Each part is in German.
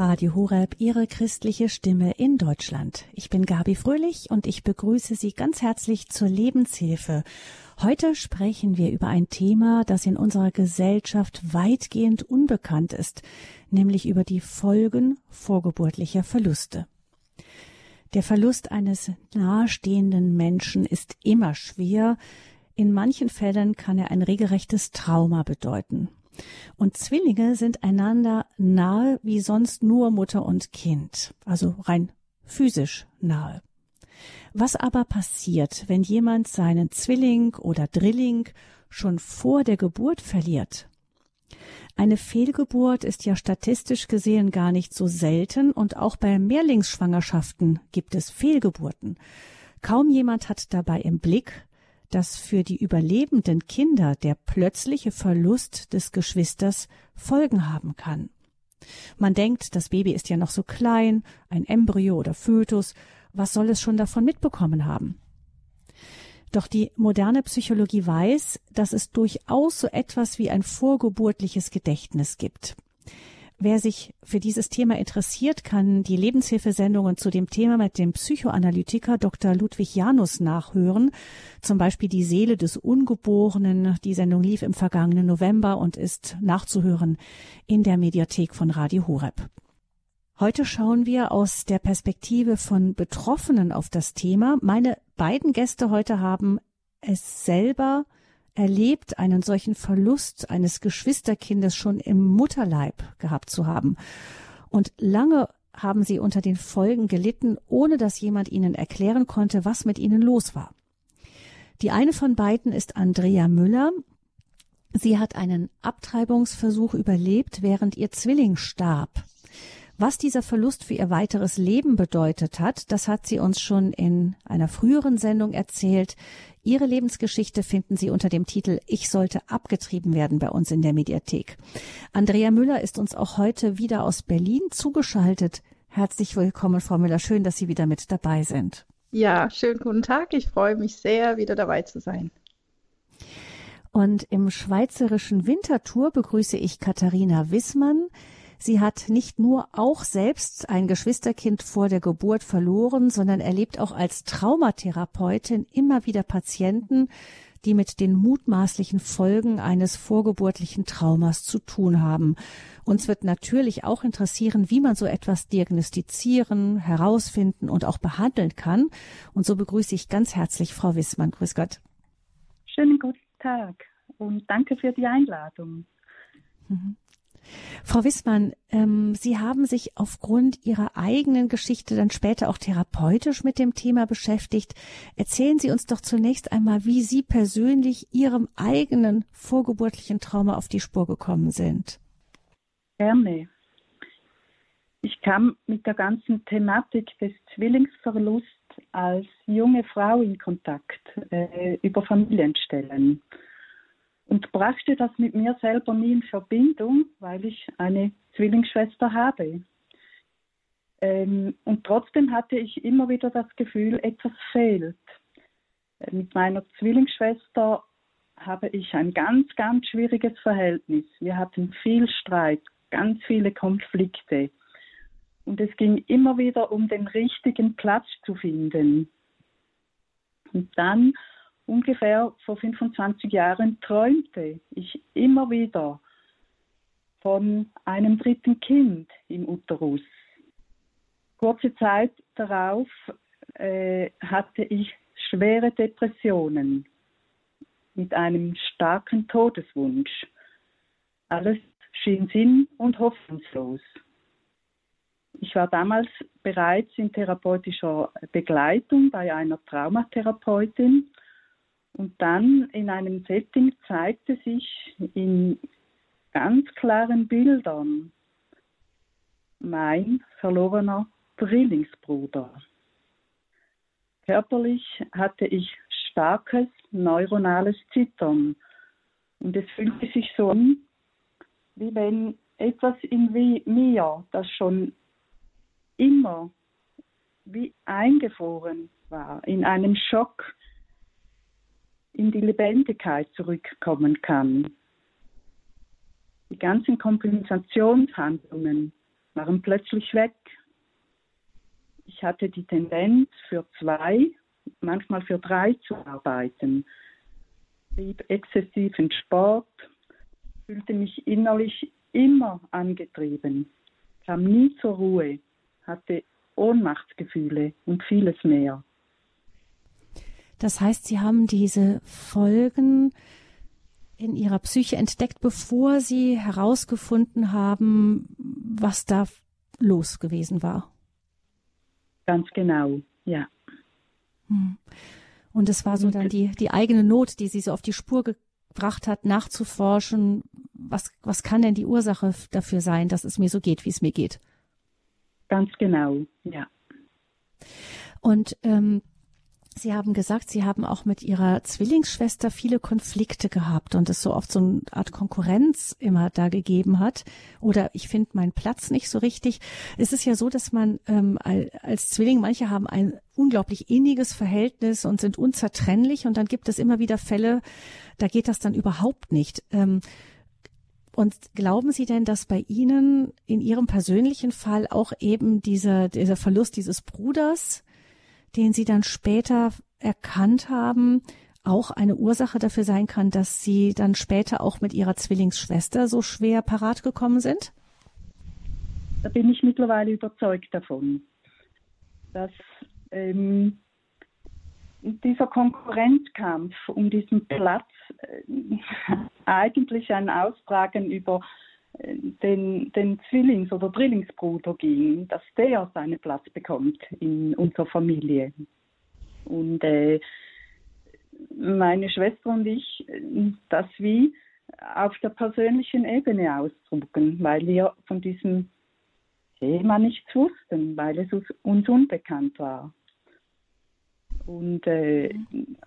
Radio Horeb, Ihre christliche Stimme in Deutschland. Ich bin Gabi Fröhlich und ich begrüße Sie ganz herzlich zur Lebenshilfe. Heute sprechen wir über ein Thema, das in unserer Gesellschaft weitgehend unbekannt ist, nämlich über die Folgen vorgeburtlicher Verluste. Der Verlust eines nahestehenden Menschen ist immer schwer. In manchen Fällen kann er ein regelrechtes Trauma bedeuten. Und Zwillinge sind einander nahe wie sonst nur Mutter und Kind, also rein physisch nahe. Was aber passiert, wenn jemand seinen Zwilling oder Drilling schon vor der Geburt verliert? Eine Fehlgeburt ist ja statistisch gesehen gar nicht so selten und auch bei Mehrlingsschwangerschaften gibt es Fehlgeburten. Kaum jemand hat dabei im Blick, dass für die überlebenden Kinder der plötzliche Verlust des Geschwisters Folgen haben kann. Man denkt, das Baby ist ja noch so klein, ein Embryo oder Fötus, was soll es schon davon mitbekommen haben? Doch die moderne Psychologie weiß, dass es durchaus so etwas wie ein vorgeburtliches Gedächtnis gibt. Wer sich für dieses Thema interessiert, kann die Lebenshilfesendungen zu dem Thema mit dem Psychoanalytiker Dr. Ludwig Janus nachhören. Zum Beispiel die Seele des Ungeborenen. Die Sendung lief im vergangenen November und ist nachzuhören in der Mediathek von Radio Horeb. Heute schauen wir aus der Perspektive von Betroffenen auf das Thema. Meine beiden Gäste heute haben es selber erlebt, einen solchen Verlust eines Geschwisterkindes schon im Mutterleib gehabt zu haben. Und lange haben sie unter den Folgen gelitten, ohne dass jemand ihnen erklären konnte, was mit ihnen los war. Die eine von beiden ist Andrea Müller. Sie hat einen Abtreibungsversuch überlebt, während ihr Zwilling starb. Was dieser Verlust für ihr weiteres Leben bedeutet hat, das hat sie uns schon in einer früheren Sendung erzählt. Ihre Lebensgeschichte finden Sie unter dem Titel Ich sollte abgetrieben werden bei uns in der Mediathek. Andrea Müller ist uns auch heute wieder aus Berlin zugeschaltet. Herzlich willkommen, Frau Müller. Schön, dass Sie wieder mit dabei sind. Ja, schönen guten Tag. Ich freue mich sehr, wieder dabei zu sein. Und im schweizerischen Wintertour begrüße ich Katharina Wissmann. Sie hat nicht nur auch selbst ein Geschwisterkind vor der Geburt verloren, sondern erlebt auch als Traumatherapeutin immer wieder Patienten, die mit den mutmaßlichen Folgen eines vorgeburtlichen Traumas zu tun haben. Uns wird natürlich auch interessieren, wie man so etwas diagnostizieren, herausfinden und auch behandeln kann. Und so begrüße ich ganz herzlich Frau Wissmann. Grüß Gott. Schönen guten Tag und danke für die Einladung. Frau Wissmann, ähm, Sie haben sich aufgrund Ihrer eigenen Geschichte dann später auch therapeutisch mit dem Thema beschäftigt. Erzählen Sie uns doch zunächst einmal, wie Sie persönlich Ihrem eigenen vorgeburtlichen Trauma auf die Spur gekommen sind. Gerne. Ich kam mit der ganzen Thematik des Zwillingsverlusts als junge Frau in Kontakt äh, über Familienstellen und brachte das mit mir selber nie in Verbindung, weil ich eine Zwillingsschwester habe. Ähm, und trotzdem hatte ich immer wieder das Gefühl, etwas fehlt. Äh, mit meiner Zwillingsschwester habe ich ein ganz, ganz schwieriges Verhältnis. Wir hatten viel Streit, ganz viele Konflikte. Und es ging immer wieder um den richtigen Platz zu finden. Und dann ungefähr vor 25 Jahren träumte ich immer wieder von einem dritten Kind im Uterus. Kurze Zeit darauf äh, hatte ich schwere Depressionen mit einem starken Todeswunsch. Alles schien sinn- und hoffnungslos. Ich war damals bereits in therapeutischer Begleitung bei einer Traumatherapeutin und dann in einem Setting zeigte sich in ganz klaren Bildern mein verlorener Drillingsbruder. Körperlich hatte ich starkes neuronales Zittern und es fühlte sich so an, wie wenn etwas in mir, das schon immer wie eingefroren war, in einem Schock in die Lebendigkeit zurückkommen kann. Die ganzen Kompensationshandlungen waren plötzlich weg. Ich hatte die Tendenz, für zwei, manchmal für drei zu arbeiten, trieb exzessiven Sport, fühlte mich innerlich immer angetrieben, kam nie zur Ruhe, hatte Ohnmachtsgefühle und vieles mehr. Das heißt, Sie haben diese Folgen in Ihrer Psyche entdeckt, bevor Sie herausgefunden haben, was da los gewesen war. Ganz genau, ja. Hm. Und es war so dann die, die eigene Not, die Sie so auf die Spur gebracht hat, nachzuforschen, was, was kann denn die Ursache dafür sein, dass es mir so geht, wie es mir geht. Ganz genau, ja. Und ähm, Sie haben gesagt, Sie haben auch mit Ihrer Zwillingsschwester viele Konflikte gehabt und es so oft so eine Art Konkurrenz immer da gegeben hat. Oder ich finde meinen Platz nicht so richtig. Es ist ja so, dass man ähm, als Zwilling, manche haben ein unglaublich inniges Verhältnis und sind unzertrennlich und dann gibt es immer wieder Fälle, da geht das dann überhaupt nicht. Ähm, und glauben Sie denn, dass bei Ihnen in Ihrem persönlichen Fall auch eben dieser, dieser Verlust dieses Bruders den Sie dann später erkannt haben, auch eine Ursache dafür sein kann, dass Sie dann später auch mit Ihrer Zwillingsschwester so schwer parat gekommen sind? Da bin ich mittlerweile überzeugt davon, dass ähm, dieser Konkurrenzkampf um diesen Platz äh, eigentlich ein Austragen über den, den Zwillings- oder Drillingsbruder ging, dass der seinen Platz bekommt in unserer Familie. Und äh, meine Schwester und ich das wie auf der persönlichen Ebene ausdrucken, weil wir von diesem Thema nichts wussten, weil es uns unbekannt war und äh,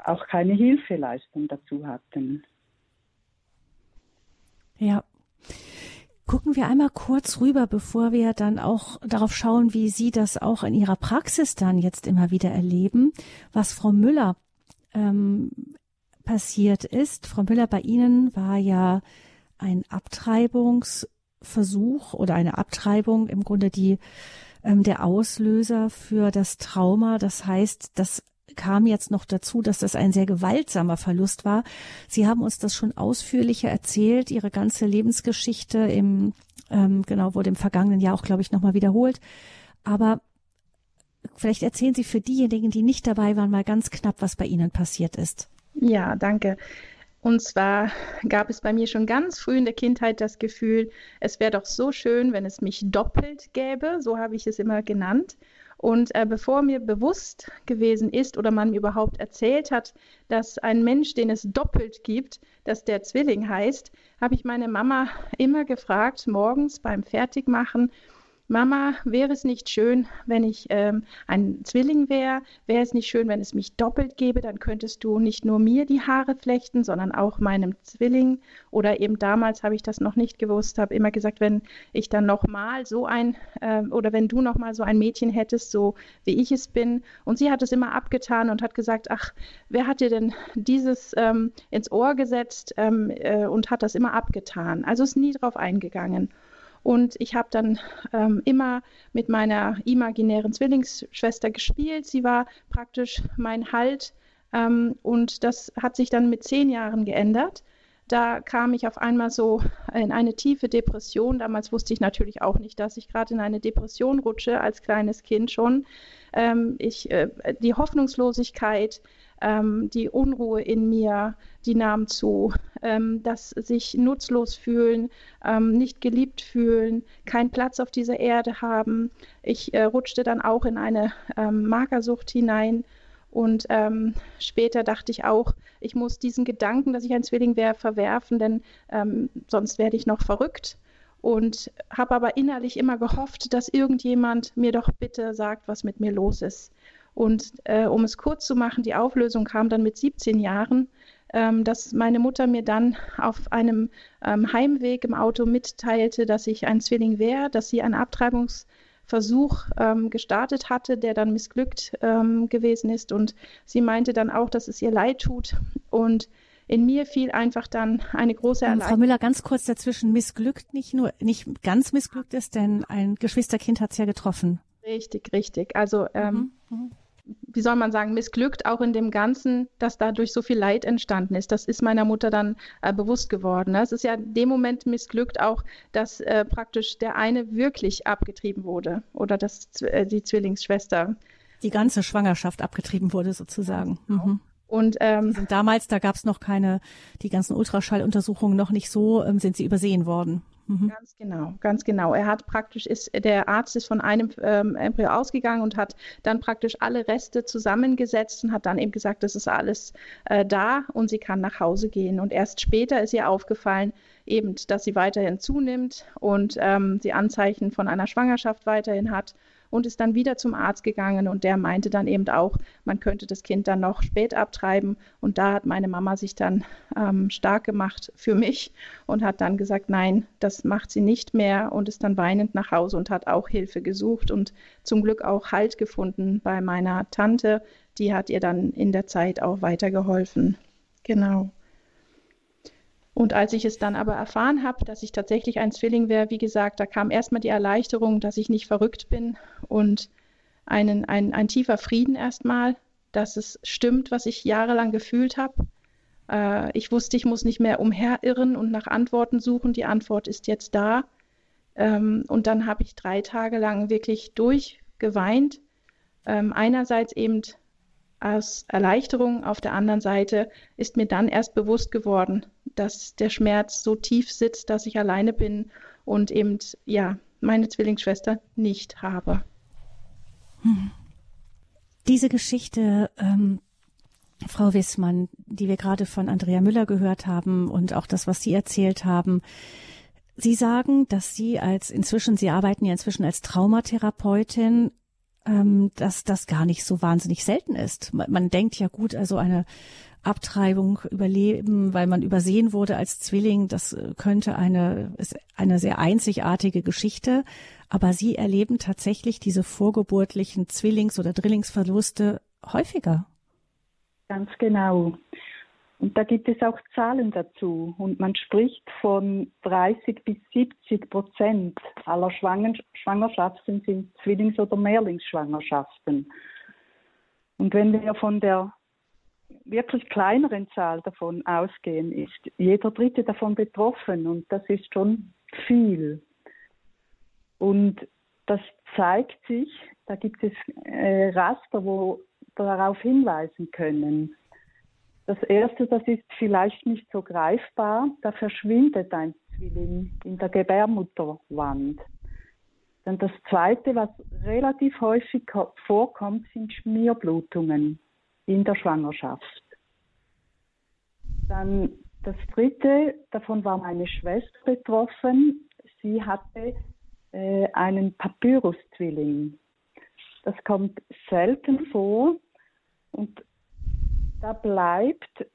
auch keine Hilfeleistung dazu hatten. Ja. Gucken wir einmal kurz rüber, bevor wir dann auch darauf schauen, wie Sie das auch in Ihrer Praxis dann jetzt immer wieder erleben, was Frau Müller ähm, passiert ist. Frau Müller, bei Ihnen war ja ein Abtreibungsversuch oder eine Abtreibung im Grunde die ähm, der Auslöser für das Trauma. Das heißt, das kam jetzt noch dazu, dass das ein sehr gewaltsamer Verlust war. Sie haben uns das schon ausführlicher erzählt, Ihre ganze Lebensgeschichte im, ähm, genau, wurde im vergangenen Jahr auch, glaube ich, nochmal wiederholt. Aber vielleicht erzählen Sie für diejenigen, die nicht dabei waren, mal ganz knapp, was bei Ihnen passiert ist. Ja, danke. Und zwar gab es bei mir schon ganz früh in der Kindheit das Gefühl, es wäre doch so schön, wenn es mich doppelt gäbe, so habe ich es immer genannt. Und äh, bevor mir bewusst gewesen ist oder man mir überhaupt erzählt hat, dass ein Mensch, den es doppelt gibt, dass der Zwilling heißt, habe ich meine Mama immer gefragt, morgens beim Fertigmachen, Mama, wäre es nicht schön, wenn ich ähm, ein Zwilling wäre? Wäre es nicht schön, wenn es mich doppelt gäbe? Dann könntest du nicht nur mir die Haare flechten, sondern auch meinem Zwilling. Oder eben damals habe ich das noch nicht gewusst, habe immer gesagt, wenn ich dann nochmal so ein, äh, oder wenn du nochmal so ein Mädchen hättest, so wie ich es bin. Und sie hat es immer abgetan und hat gesagt, ach, wer hat dir denn dieses ähm, ins Ohr gesetzt ähm, äh, und hat das immer abgetan? Also ist nie drauf eingegangen. Und ich habe dann ähm, immer mit meiner imaginären Zwillingsschwester gespielt. Sie war praktisch mein Halt. Ähm, und das hat sich dann mit zehn Jahren geändert. Da kam ich auf einmal so in eine tiefe Depression. Damals wusste ich natürlich auch nicht, dass ich gerade in eine Depression rutsche, als kleines Kind schon. Ähm, ich, äh, die Hoffnungslosigkeit, ähm, die Unruhe in mir, die nahm zu, ähm, das sich nutzlos fühlen, ähm, nicht geliebt fühlen, keinen Platz auf dieser Erde haben. Ich äh, rutschte dann auch in eine ähm, Magersucht hinein. Und ähm, später dachte ich auch, ich muss diesen Gedanken, dass ich ein Zwilling wäre, verwerfen, denn ähm, sonst werde ich noch verrückt und habe aber innerlich immer gehofft, dass irgendjemand mir doch bitte sagt, was mit mir los ist. Und äh, um es kurz zu machen, die Auflösung kam dann mit 17 Jahren, ähm, dass meine Mutter mir dann auf einem ähm, Heimweg im Auto mitteilte, dass ich ein Zwilling wäre, dass sie einen Abtreibungsversuch ähm, gestartet hatte, der dann missglückt ähm, gewesen ist. Und sie meinte dann auch, dass es ihr leid tut. Und in mir fiel einfach dann eine große Erleichterung. Frau Müller, ganz kurz dazwischen, missglückt nicht nur, nicht ganz missglückt ist, denn ein Geschwisterkind hat es ja getroffen. Richtig, richtig. Also ähm, mhm. Wie soll man sagen, missglückt auch in dem Ganzen, dass dadurch so viel Leid entstanden ist. Das ist meiner Mutter dann äh, bewusst geworden. Ne? Es ist ja in dem Moment missglückt auch, dass äh, praktisch der eine wirklich abgetrieben wurde oder dass äh, die Zwillingsschwester. Die ganze Schwangerschaft abgetrieben wurde sozusagen. Genau. Mhm. Und ähm, damals, da gab es noch keine, die ganzen Ultraschalluntersuchungen noch nicht so, ähm, sind sie übersehen worden. Mhm. Ganz genau, ganz genau. Er hat praktisch ist, der Arzt ist von einem ähm, Embryo ausgegangen und hat dann praktisch alle Reste zusammengesetzt und hat dann eben gesagt, das ist alles äh, da und sie kann nach Hause gehen. Und erst später ist ihr aufgefallen, eben, dass sie weiterhin zunimmt und ähm, die Anzeichen von einer Schwangerschaft weiterhin hat und ist dann wieder zum Arzt gegangen und der meinte dann eben auch, man könnte das Kind dann noch spät abtreiben und da hat meine Mama sich dann ähm, stark gemacht für mich und hat dann gesagt, nein, das macht sie nicht mehr und ist dann weinend nach Hause und hat auch Hilfe gesucht und zum Glück auch Halt gefunden bei meiner Tante, die hat ihr dann in der Zeit auch weitergeholfen. Genau. Und als ich es dann aber erfahren habe, dass ich tatsächlich ein Zwilling wäre, wie gesagt, da kam erstmal die Erleichterung, dass ich nicht verrückt bin und einen, ein, ein tiefer Frieden erstmal, dass es stimmt, was ich jahrelang gefühlt habe. Äh, ich wusste, ich muss nicht mehr umherirren und nach Antworten suchen. Die Antwort ist jetzt da. Ähm, und dann habe ich drei Tage lang wirklich durchgeweint. Ähm, einerseits eben aus Erleichterung, auf der anderen Seite ist mir dann erst bewusst geworden, dass der Schmerz so tief sitzt, dass ich alleine bin und eben, ja, meine Zwillingsschwester nicht habe. Hm. Diese Geschichte, ähm, Frau Wissmann, die wir gerade von Andrea Müller gehört haben und auch das, was Sie erzählt haben, Sie sagen, dass Sie als inzwischen, Sie arbeiten ja inzwischen als Traumatherapeutin, ähm, dass das gar nicht so wahnsinnig selten ist. Man, man denkt ja gut, also eine Abtreibung überleben, weil man übersehen wurde als Zwilling. Das äh, könnte eine, ist eine sehr einzigartige Geschichte. Aber Sie erleben tatsächlich diese vorgeburtlichen Zwillings- oder Drillingsverluste häufiger. Ganz genau. Und da gibt es auch Zahlen dazu. Und man spricht von 30 bis 70 Prozent aller Schwangerschaften sind Zwillings- oder Mehrlingsschwangerschaften. Und wenn wir von der wirklich kleineren Zahl davon ausgehen, ist jeder Dritte davon betroffen und das ist schon viel. Und das zeigt sich, da gibt es äh, Raster, wo darauf hinweisen können. Das erste, das ist vielleicht nicht so greifbar, da verschwindet ein Zwilling in der Gebärmutterwand. Dann das zweite, was relativ häufig vorkommt, sind Schmierblutungen in der Schwangerschaft. Dann das dritte, davon war meine Schwester betroffen. Sie hatte äh, einen Papyrus-Zwilling. Das kommt selten vor und da bleibt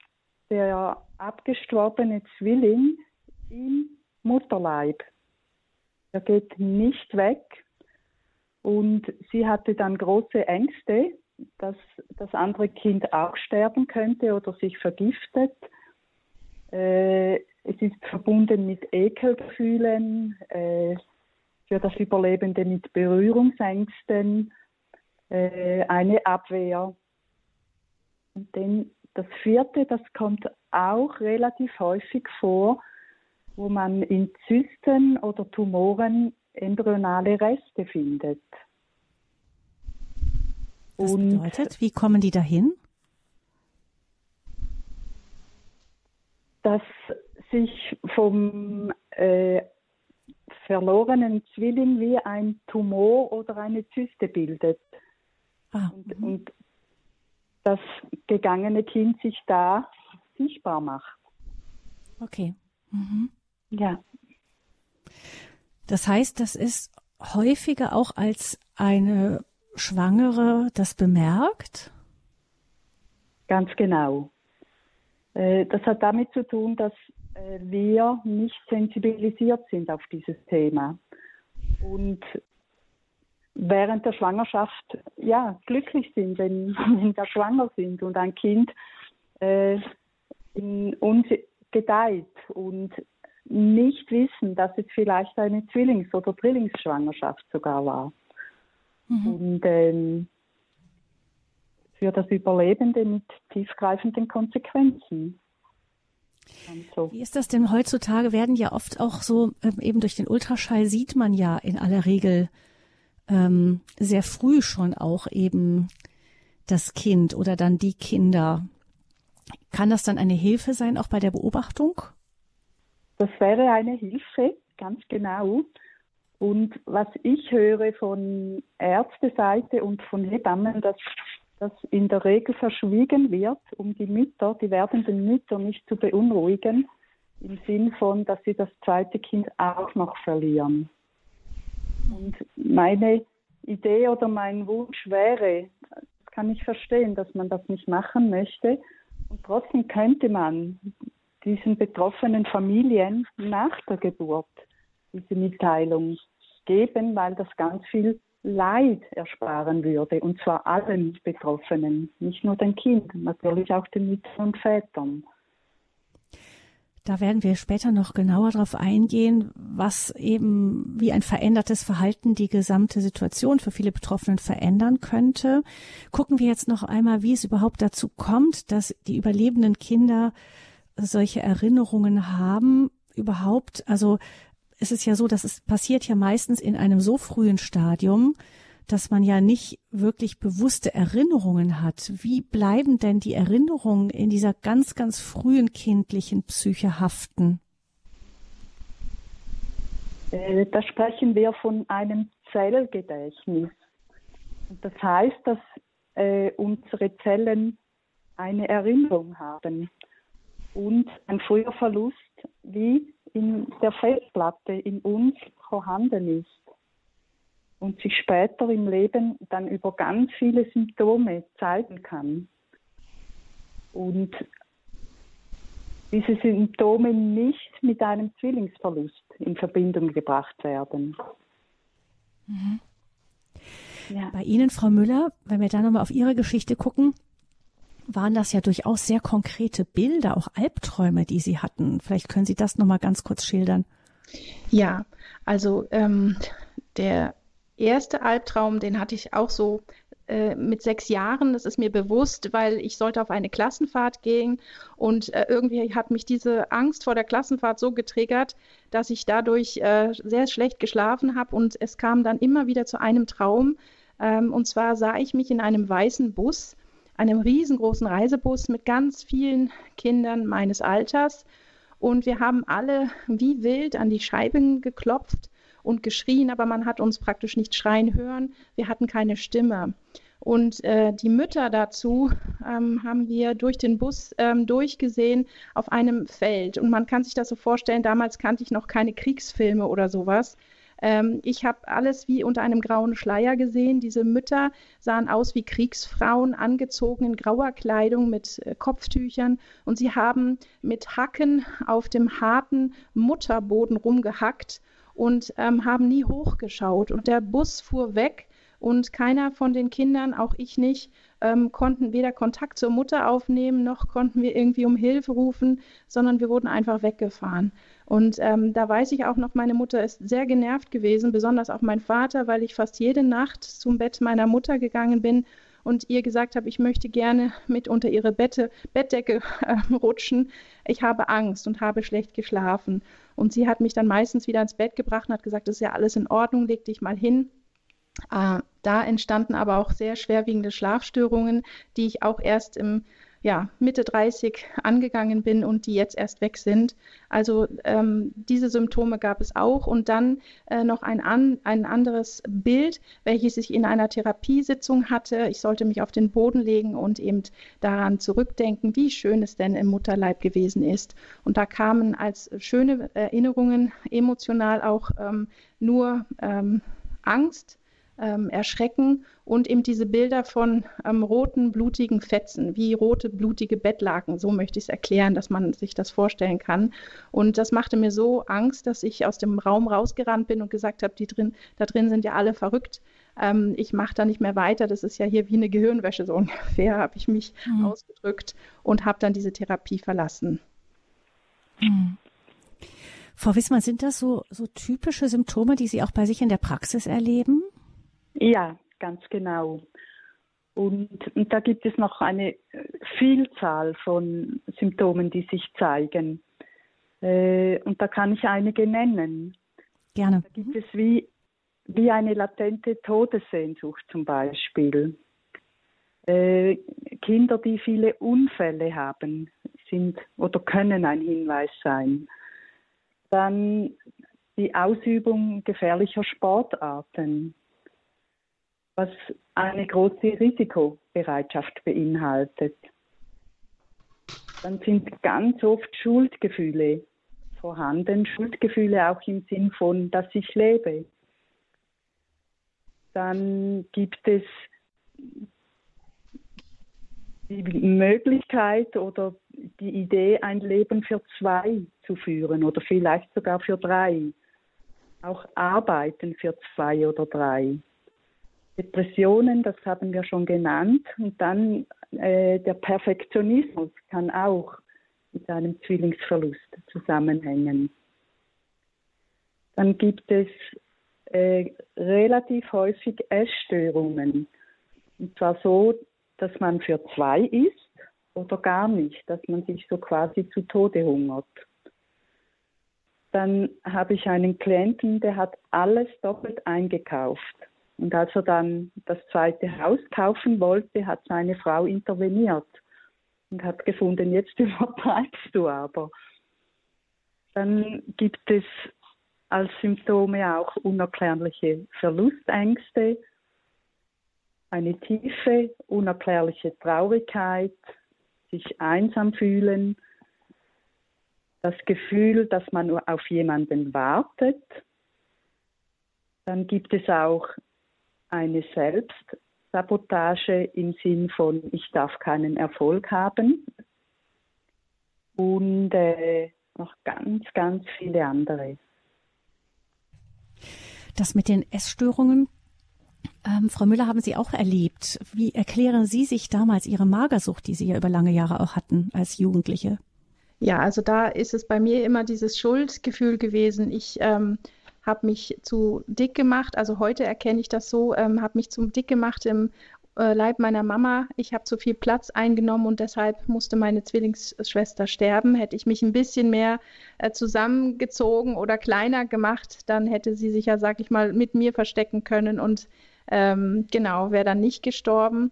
der abgestorbene Zwilling im Mutterleib. Er geht nicht weg und sie hatte dann große Ängste, dass das andere Kind auch sterben könnte oder sich vergiftet. Äh, es ist verbunden mit Ekelgefühlen, äh, für das Überlebende mit Berührungsängsten, äh, eine Abwehr. Und dann das vierte, das kommt auch relativ häufig vor, wo man in Zysten oder Tumoren embryonale Reste findet. Was bedeutet, wie kommen die dahin? Dass sich vom äh, verlorenen Zwilling wie ein Tumor oder eine Zyste bildet. Ah, und, mhm. und das gegangene Kind sich da sichtbar macht. Okay. Mhm. Ja. Das heißt, das ist häufiger auch als eine Schwangere das bemerkt? Ganz genau. Äh, das hat damit zu tun, dass äh, wir nicht sensibilisiert sind auf dieses Thema und während der Schwangerschaft ja glücklich sind, wenn, wenn wir schwanger sind und ein Kind äh, in uns gedeiht und nicht wissen, dass es vielleicht eine Zwillings- oder Drillingsschwangerschaft sogar war. Mhm. Und ähm, für das Überlebende mit tiefgreifenden Konsequenzen. So. Wie ist das denn heutzutage? Werden ja oft auch so, ähm, eben durch den Ultraschall sieht man ja in aller Regel ähm, sehr früh schon auch eben das Kind oder dann die Kinder. Kann das dann eine Hilfe sein, auch bei der Beobachtung? Das wäre eine Hilfe, ganz genau. Und was ich höre von Ärzteseite und von Hebammen, dass das in der Regel verschwiegen wird, um die Mütter, die werdenden Mütter nicht zu beunruhigen, im Sinn von, dass sie das zweite Kind auch noch verlieren. Und meine Idee oder mein Wunsch wäre, das kann ich verstehen, dass man das nicht machen möchte, und trotzdem könnte man diesen betroffenen Familien nach der Geburt diese Mitteilung geben, weil das ganz viel Leid ersparen würde, und zwar allen Betroffenen, nicht nur den Kindern, natürlich auch den Müttern und Vätern. Da werden wir später noch genauer darauf eingehen, was eben wie ein verändertes Verhalten die gesamte Situation für viele Betroffenen verändern könnte. Gucken wir jetzt noch einmal, wie es überhaupt dazu kommt, dass die überlebenden Kinder solche Erinnerungen haben. Überhaupt, also es ist ja so, dass es passiert ja meistens in einem so frühen Stadium, dass man ja nicht wirklich bewusste Erinnerungen hat. Wie bleiben denn die Erinnerungen in dieser ganz, ganz frühen kindlichen Psyche haften? Äh, da sprechen wir von einem Zellgedächtnis. Das heißt, dass äh, unsere Zellen eine Erinnerung haben und ein früher Verlust wie in der Festplatte in uns vorhanden ist und sich später im Leben dann über ganz viele Symptome zeigen kann. Und diese Symptome nicht mit einem Zwillingsverlust in Verbindung gebracht werden. Mhm. Ja. Bei Ihnen, Frau Müller, wenn wir da nochmal auf Ihre Geschichte gucken, waren das ja durchaus sehr konkrete Bilder, auch Albträume, die Sie hatten. Vielleicht können Sie das nochmal ganz kurz schildern. Ja, also ähm, der erste Albtraum, den hatte ich auch so äh, mit sechs Jahren, das ist mir bewusst, weil ich sollte auf eine Klassenfahrt gehen und äh, irgendwie hat mich diese Angst vor der Klassenfahrt so getriggert, dass ich dadurch äh, sehr schlecht geschlafen habe und es kam dann immer wieder zu einem Traum. Ähm, und zwar sah ich mich in einem weißen Bus, einem riesengroßen Reisebus mit ganz vielen Kindern meines Alters und wir haben alle wie wild an die Scheiben geklopft und geschrien, aber man hat uns praktisch nicht schreien hören. Wir hatten keine Stimme. Und äh, die Mütter dazu ähm, haben wir durch den Bus ähm, durchgesehen auf einem Feld. Und man kann sich das so vorstellen, damals kannte ich noch keine Kriegsfilme oder sowas. Ähm, ich habe alles wie unter einem grauen Schleier gesehen. Diese Mütter sahen aus wie Kriegsfrauen, angezogen in grauer Kleidung mit äh, Kopftüchern. Und sie haben mit Hacken auf dem harten Mutterboden rumgehackt und ähm, haben nie hochgeschaut. Und der Bus fuhr weg und keiner von den Kindern, auch ich nicht, ähm, konnten weder Kontakt zur Mutter aufnehmen, noch konnten wir irgendwie um Hilfe rufen, sondern wir wurden einfach weggefahren. Und ähm, da weiß ich auch noch, meine Mutter ist sehr genervt gewesen, besonders auch mein Vater, weil ich fast jede Nacht zum Bett meiner Mutter gegangen bin und ihr gesagt habe, ich möchte gerne mit unter ihre Bette, Bettdecke äh, rutschen. Ich habe Angst und habe schlecht geschlafen. Und sie hat mich dann meistens wieder ins Bett gebracht und hat gesagt, das ist ja alles in Ordnung, leg dich mal hin. Äh, da entstanden aber auch sehr schwerwiegende Schlafstörungen, die ich auch erst im ja, Mitte 30 angegangen bin und die jetzt erst weg sind. Also ähm, diese Symptome gab es auch. Und dann äh, noch ein, an, ein anderes Bild, welches ich in einer Therapiesitzung hatte. Ich sollte mich auf den Boden legen und eben daran zurückdenken, wie schön es denn im Mutterleib gewesen ist. Und da kamen als schöne Erinnerungen emotional auch ähm, nur ähm, Angst, ähm, erschrecken und eben diese Bilder von ähm, roten, blutigen Fetzen, wie rote, blutige Bettlaken. So möchte ich es erklären, dass man sich das vorstellen kann. Und das machte mir so Angst, dass ich aus dem Raum rausgerannt bin und gesagt habe, die drin, da drin sind ja alle verrückt. ähm, ich mache da nicht mehr weiter, das ist ja hier wie eine Gehirnwäsche so ungefähr, habe ich mich mhm. ausgedrückt und habe dann diese Therapie verlassen. Mhm. Frau Wissmann, sind das so, so typische Symptome, die Sie auch bei sich in der Praxis erleben? Ja, ganz genau. Und, und, da gibt es noch eine Vielzahl von Symptomen, die sich zeigen. Äh, und da kann ich einige nennen. Gerne. Da gibt es wie, wie eine latente Todessehnsucht zum Beispiel. Äh, Kinder, die viele Unfälle haben, sind oder können ein Hinweis sein. Dann die Ausübung gefährlicher Sportarten, was eine große Risikobereitschaft beinhaltet. Dann sind ganz oft Schuldgefühle vorhanden, Schuldgefühle auch im Sinn von, dass ich lebe. Dann gibt es die Möglichkeit oder die Idee, ein Leben für zwei zu führen oder vielleicht sogar für drei. Auch Arbeiten für zwei oder drei. Depressionen, das haben wir schon genannt. Und dann äh, der Perfektionismus kann auch mit einem Zwillingsverlust zusammenhängen. Dann gibt es äh, relativ häufig Essstörungen. Und zwar so, dass man für zwei isst oder gar nicht, dass man sich so quasi zu Tode hungert. Dann habe ich einen Klienten, der hat alles doppelt eingekauft. Und als er dann das zweite Haus kaufen wollte, hat seine Frau interveniert und hat gefunden, jetzt übertreibst du aber. Dann gibt es als Symptome auch unerklärliche Verlustängste, eine tiefe, unerklärliche Traurigkeit, sich einsam fühlen, das Gefühl, dass man auf jemanden wartet. Dann gibt es auch eine Selbstsabotage im Sinn von, ich darf keinen Erfolg haben. Und äh, noch ganz, ganz viele andere. Das mit den Essstörungen, ähm, Frau Müller, haben Sie auch erlebt. Wie erklären Sie sich damals Ihre Magersucht, die Sie ja über lange Jahre auch hatten als Jugendliche? Ja, also da ist es bei mir immer dieses Schuldgefühl gewesen. Ich ähm, habe mich zu dick gemacht. Also heute erkenne ich das so, ähm, habe mich zum dick gemacht im äh, Leib meiner Mama. Ich habe zu viel Platz eingenommen und deshalb musste meine Zwillingsschwester sterben. Hätte ich mich ein bisschen mehr äh, zusammengezogen oder kleiner gemacht, dann hätte sie sich ja, sag ich mal, mit mir verstecken können und ähm, genau, wäre dann nicht gestorben.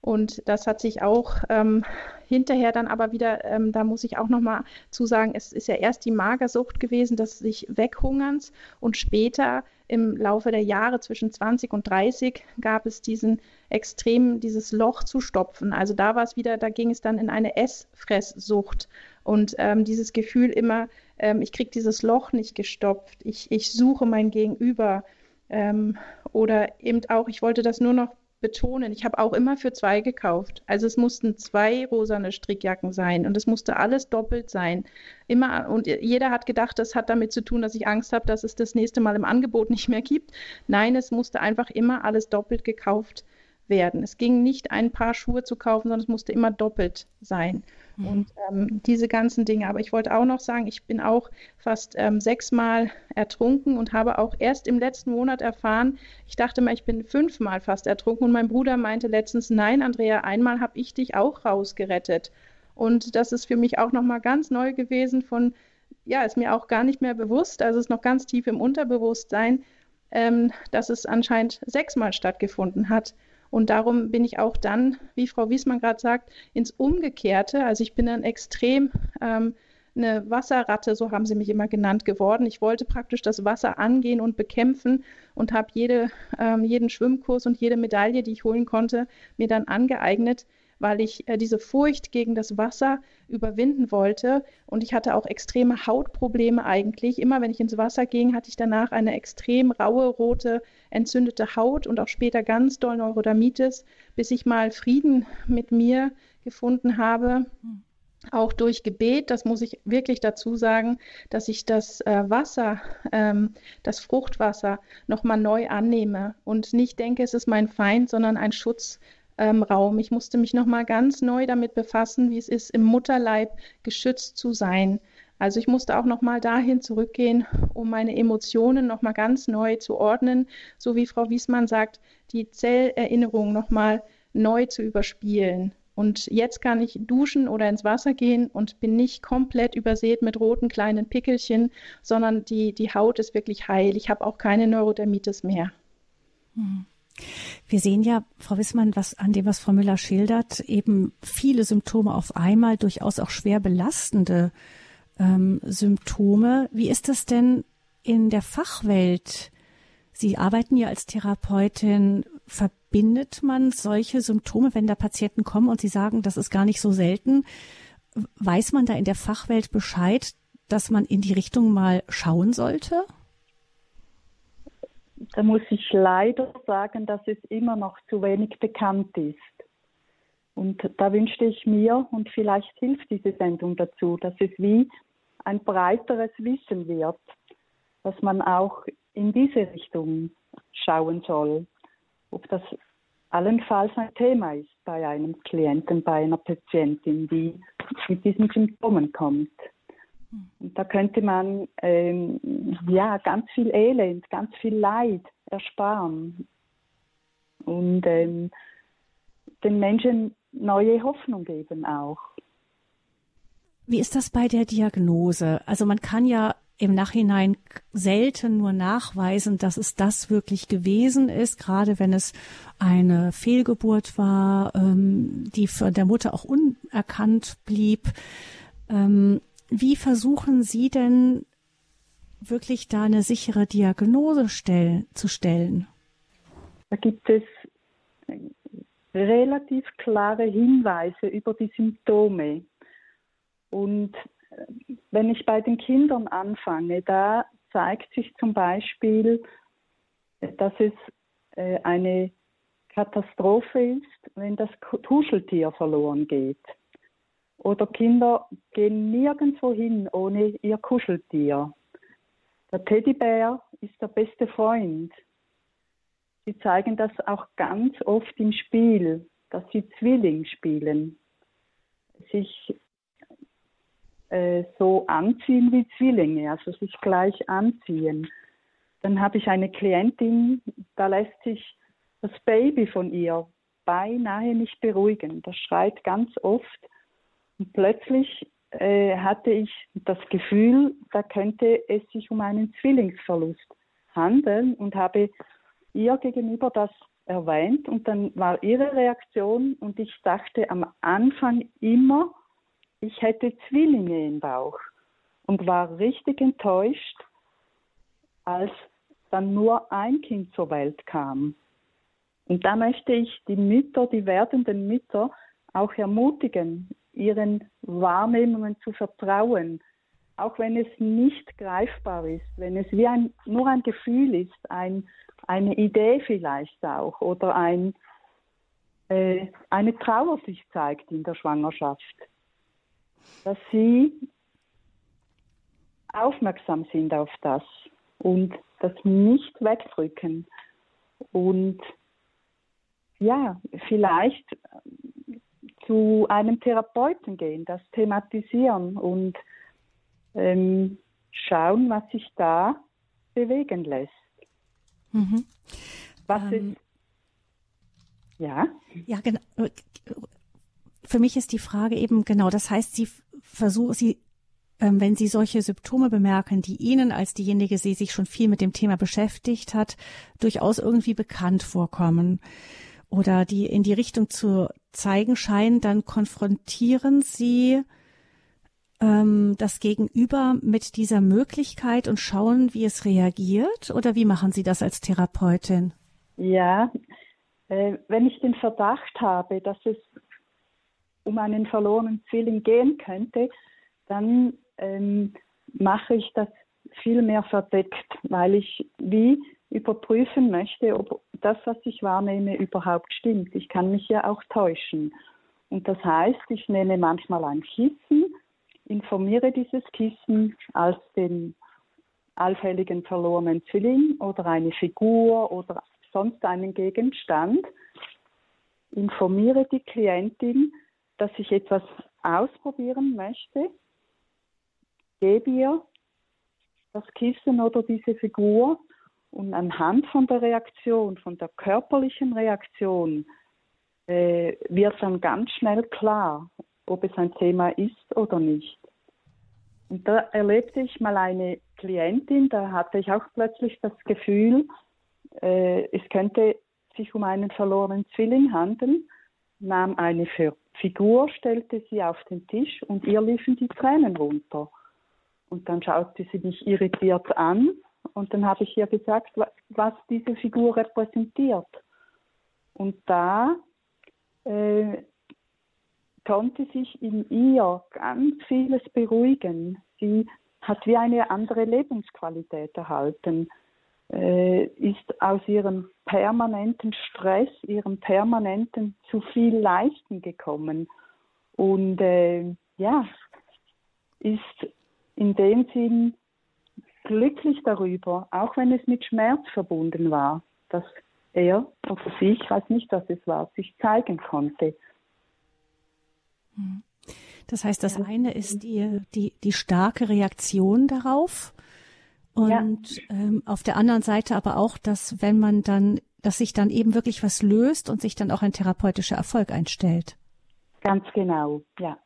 Und das hat sich auch ähm, hinterher dann aber wieder, ähm, da muss ich auch nochmal zu sagen, es ist ja erst die Magersucht gewesen, das sich Weghungerns und später im Laufe der Jahre zwischen 20 und 30 gab es diesen extrem, dieses Loch zu stopfen. Also da war es wieder, da ging es dann in eine Essfresssucht und ähm, dieses Gefühl immer, ähm, ich kriege dieses Loch nicht gestopft, ich, ich suche mein Gegenüber. Ähm, oder eben auch, ich wollte das nur noch betonen, ich habe auch immer für zwei gekauft. Also es mussten zwei rosane Strickjacken sein und es musste alles doppelt sein. Immer und jeder hat gedacht, das hat damit zu tun, dass ich Angst habe, dass es das nächste Mal im Angebot nicht mehr gibt. Nein, es musste einfach immer alles doppelt gekauft werden. Es ging nicht ein paar Schuhe zu kaufen, sondern es musste immer doppelt sein. Mhm. Und ähm, diese ganzen Dinge. Aber ich wollte auch noch sagen, ich bin auch fast ähm, sechsmal ertrunken und habe auch erst im letzten Monat erfahren, ich dachte mal, ich bin fünfmal fast ertrunken. Und mein Bruder meinte letztens, nein, Andrea, einmal habe ich dich auch rausgerettet. Und das ist für mich auch nochmal ganz neu gewesen von, ja, ist mir auch gar nicht mehr bewusst, also ist noch ganz tief im Unterbewusstsein, ähm, dass es anscheinend sechsmal stattgefunden hat. Und darum bin ich auch dann, wie Frau Wiesmann gerade sagt, ins Umgekehrte. Also ich bin dann extrem ähm, eine Wasserratte, so haben sie mich immer genannt, geworden. Ich wollte praktisch das Wasser angehen und bekämpfen und habe jede, ähm, jeden Schwimmkurs und jede Medaille, die ich holen konnte, mir dann angeeignet, weil ich äh, diese Furcht gegen das Wasser überwinden wollte. Und ich hatte auch extreme Hautprobleme eigentlich. Immer wenn ich ins Wasser ging, hatte ich danach eine extrem raue, rote, entzündete Haut und auch später ganz doll Neurodermitis, bis ich mal Frieden mit mir gefunden habe. auch durch Gebet, das muss ich wirklich dazu sagen, dass ich das äh, Wasser, ähm, das Fruchtwasser nochmal neu annehme und nicht denke, es ist mein Feind, sondern ein Schutzraum. Ähm, ich musste mich nochmal ganz neu damit befassen, wie es ist, im Mutterleib geschützt zu sein. Also ich musste auch nochmal dahin zurückgehen, um meine Emotionen nochmal ganz neu zu ordnen, so wie Frau Wiesmann sagt, die Zellerinnerung nochmal neu zu überspielen. Und jetzt kann ich duschen oder ins Wasser gehen und bin nicht komplett übersät mit roten kleinen Pickelchen, sondern die, die Haut ist wirklich heil. Ich habe auch keine Neurodermitis mehr. Hm. Wir sehen ja, Frau Wissmann, was an dem, was Frau Müller schildert, eben viele Symptome auf einmal, durchaus auch schwer belastende ähm, Symptome. Wie ist das denn in der Fachwelt? Sie arbeiten ja als Therapeutin verbindet man solche Symptome, wenn da Patienten kommen und sie sagen, das ist gar nicht so selten? Weiß man da in der Fachwelt Bescheid, dass man in die Richtung mal schauen sollte? Da muss ich leider sagen, dass es immer noch zu wenig bekannt ist. Und da wünschte ich mir, und vielleicht hilft diese Sendung dazu, dass es wie ein breiteres Wissen wird, dass man auch in diese Richtung schauen soll ob das allenfalls ein Thema ist bei einem Klienten, bei einer Patientin, die mit diesen Symptomen kommt. Und da könnte man ähm, ja ganz viel Elend, ganz viel Leid ersparen und ähm, den Menschen neue Hoffnung geben auch. Wie ist das bei der Diagnose? Also man kann ja im Nachhinein selten nur nachweisen, dass es das wirklich gewesen ist, gerade wenn es eine Fehlgeburt war, ähm, die von der Mutter auch unerkannt blieb. Ähm, wie versuchen Sie denn wirklich da eine sichere Diagnose stell zu stellen? Da gibt es relativ klare Hinweise über die Symptome. Und wenn ich bei den Kindern anfange, da zeigt sich zum Beispiel, dass es äh, eine Katastrophe ist, wenn das Tuscheltier verloren geht. Oder Kinder gehen nirgendwo hin ohne ihr Kuscheltier. Der Teddybär ist der beste Freund. Sie zeigen das auch ganz oft im Spiel, dass sie Zwilling spielen, sich äh, so anziehen wie Zwillinge, also sich gleich anziehen. Dann habe ich eine Klientin, da lässt sich das Baby von ihr beinahe nicht beruhigen. Das schreit ganz oft. Und plötzlich äh, hatte ich das Gefühl, da könnte es sich um einen Zwillingsverlust handeln und habe ihr gegenüber das erwähnt und dann war ihre Reaktion und ich dachte am Anfang immer, ich hätte Zwillinge im Bauch und war richtig enttäuscht, als dann nur ein Kind zur Welt kam. Und da möchte ich die Mütter, die werdenden Mütter auch ermutigen, ihren Wahrnehmungen zu vertrauen, auch wenn es nicht greifbar ist, wenn es wie ein, nur ein Gefühl ist, ein, eine Idee vielleicht auch oder ein, äh, eine Trauer sich zeigt in der Schwangerschaft dass sie aufmerksam sind auf das und das nicht wegdrücken und ja, vielleicht zu einem Therapeuten gehen, das thematisieren und ähm, schauen, was sich da bewegen lässt. Mhm. Was ähm, ist ja? Ja, genau für mich ist die Frage eben genau, das heißt, Sie versuchen, Sie, ähm, wenn Sie solche Symptome bemerken, die Ihnen als diejenige, die sich schon viel mit dem Thema beschäftigt hat, durchaus irgendwie bekannt vorkommen oder die in die Richtung zu zeigen scheinen, dann konfrontieren Sie ähm, das Gegenüber mit dieser Möglichkeit und schauen, wie es reagiert? Oder wie machen Sie das als Therapeutin? Ja, äh, wenn ich den Verdacht habe, dass es um einen verlorenen Zwilling gehen könnte, dann ähm, mache ich das viel mehr verdeckt, weil ich wie überprüfen möchte, ob das, was ich wahrnehme, überhaupt stimmt. Ich kann mich ja auch täuschen. Und das heißt, ich nehme manchmal ein Kissen, informiere dieses Kissen als den allfälligen verlorenen Zwilling oder eine Figur oder sonst einen Gegenstand, informiere die Klientin, dass ich etwas ausprobieren möchte, gebe ihr das Kissen oder diese Figur und anhand von der Reaktion, von der körperlichen Reaktion, äh, wird dann ganz schnell klar, ob es ein Thema ist oder nicht. Und da erlebte ich mal eine Klientin, da hatte ich auch plötzlich das Gefühl, äh, es könnte sich um einen verlorenen Zwilling handeln, nahm eine Figur, stellte sie auf den Tisch und ihr liefen die Tränen runter. Und dann schaute sie mich irritiert an und dann habe ich ihr gesagt, was diese Figur repräsentiert. Und da äh, konnte sich in ihr ganz vieles beruhigen. Sie hat wie eine andere Lebensqualität erhalten, ist aus ihrem permanenten Stress, ihrem permanenten zu viel Leisten gekommen und äh, ja, ist in dem Sinn glücklich darüber, auch wenn es mit Schmerz verbunden war, dass er oder sie, ich weiß nicht, was es war, sich zeigen konnte. Das heißt, das eine ist die, die, die starke Reaktion darauf. Und ja. ähm, auf der anderen Seite aber auch, dass wenn man dann, dass sich dann eben wirklich was löst und sich dann auch ein therapeutischer Erfolg einstellt. Ganz genau, ja.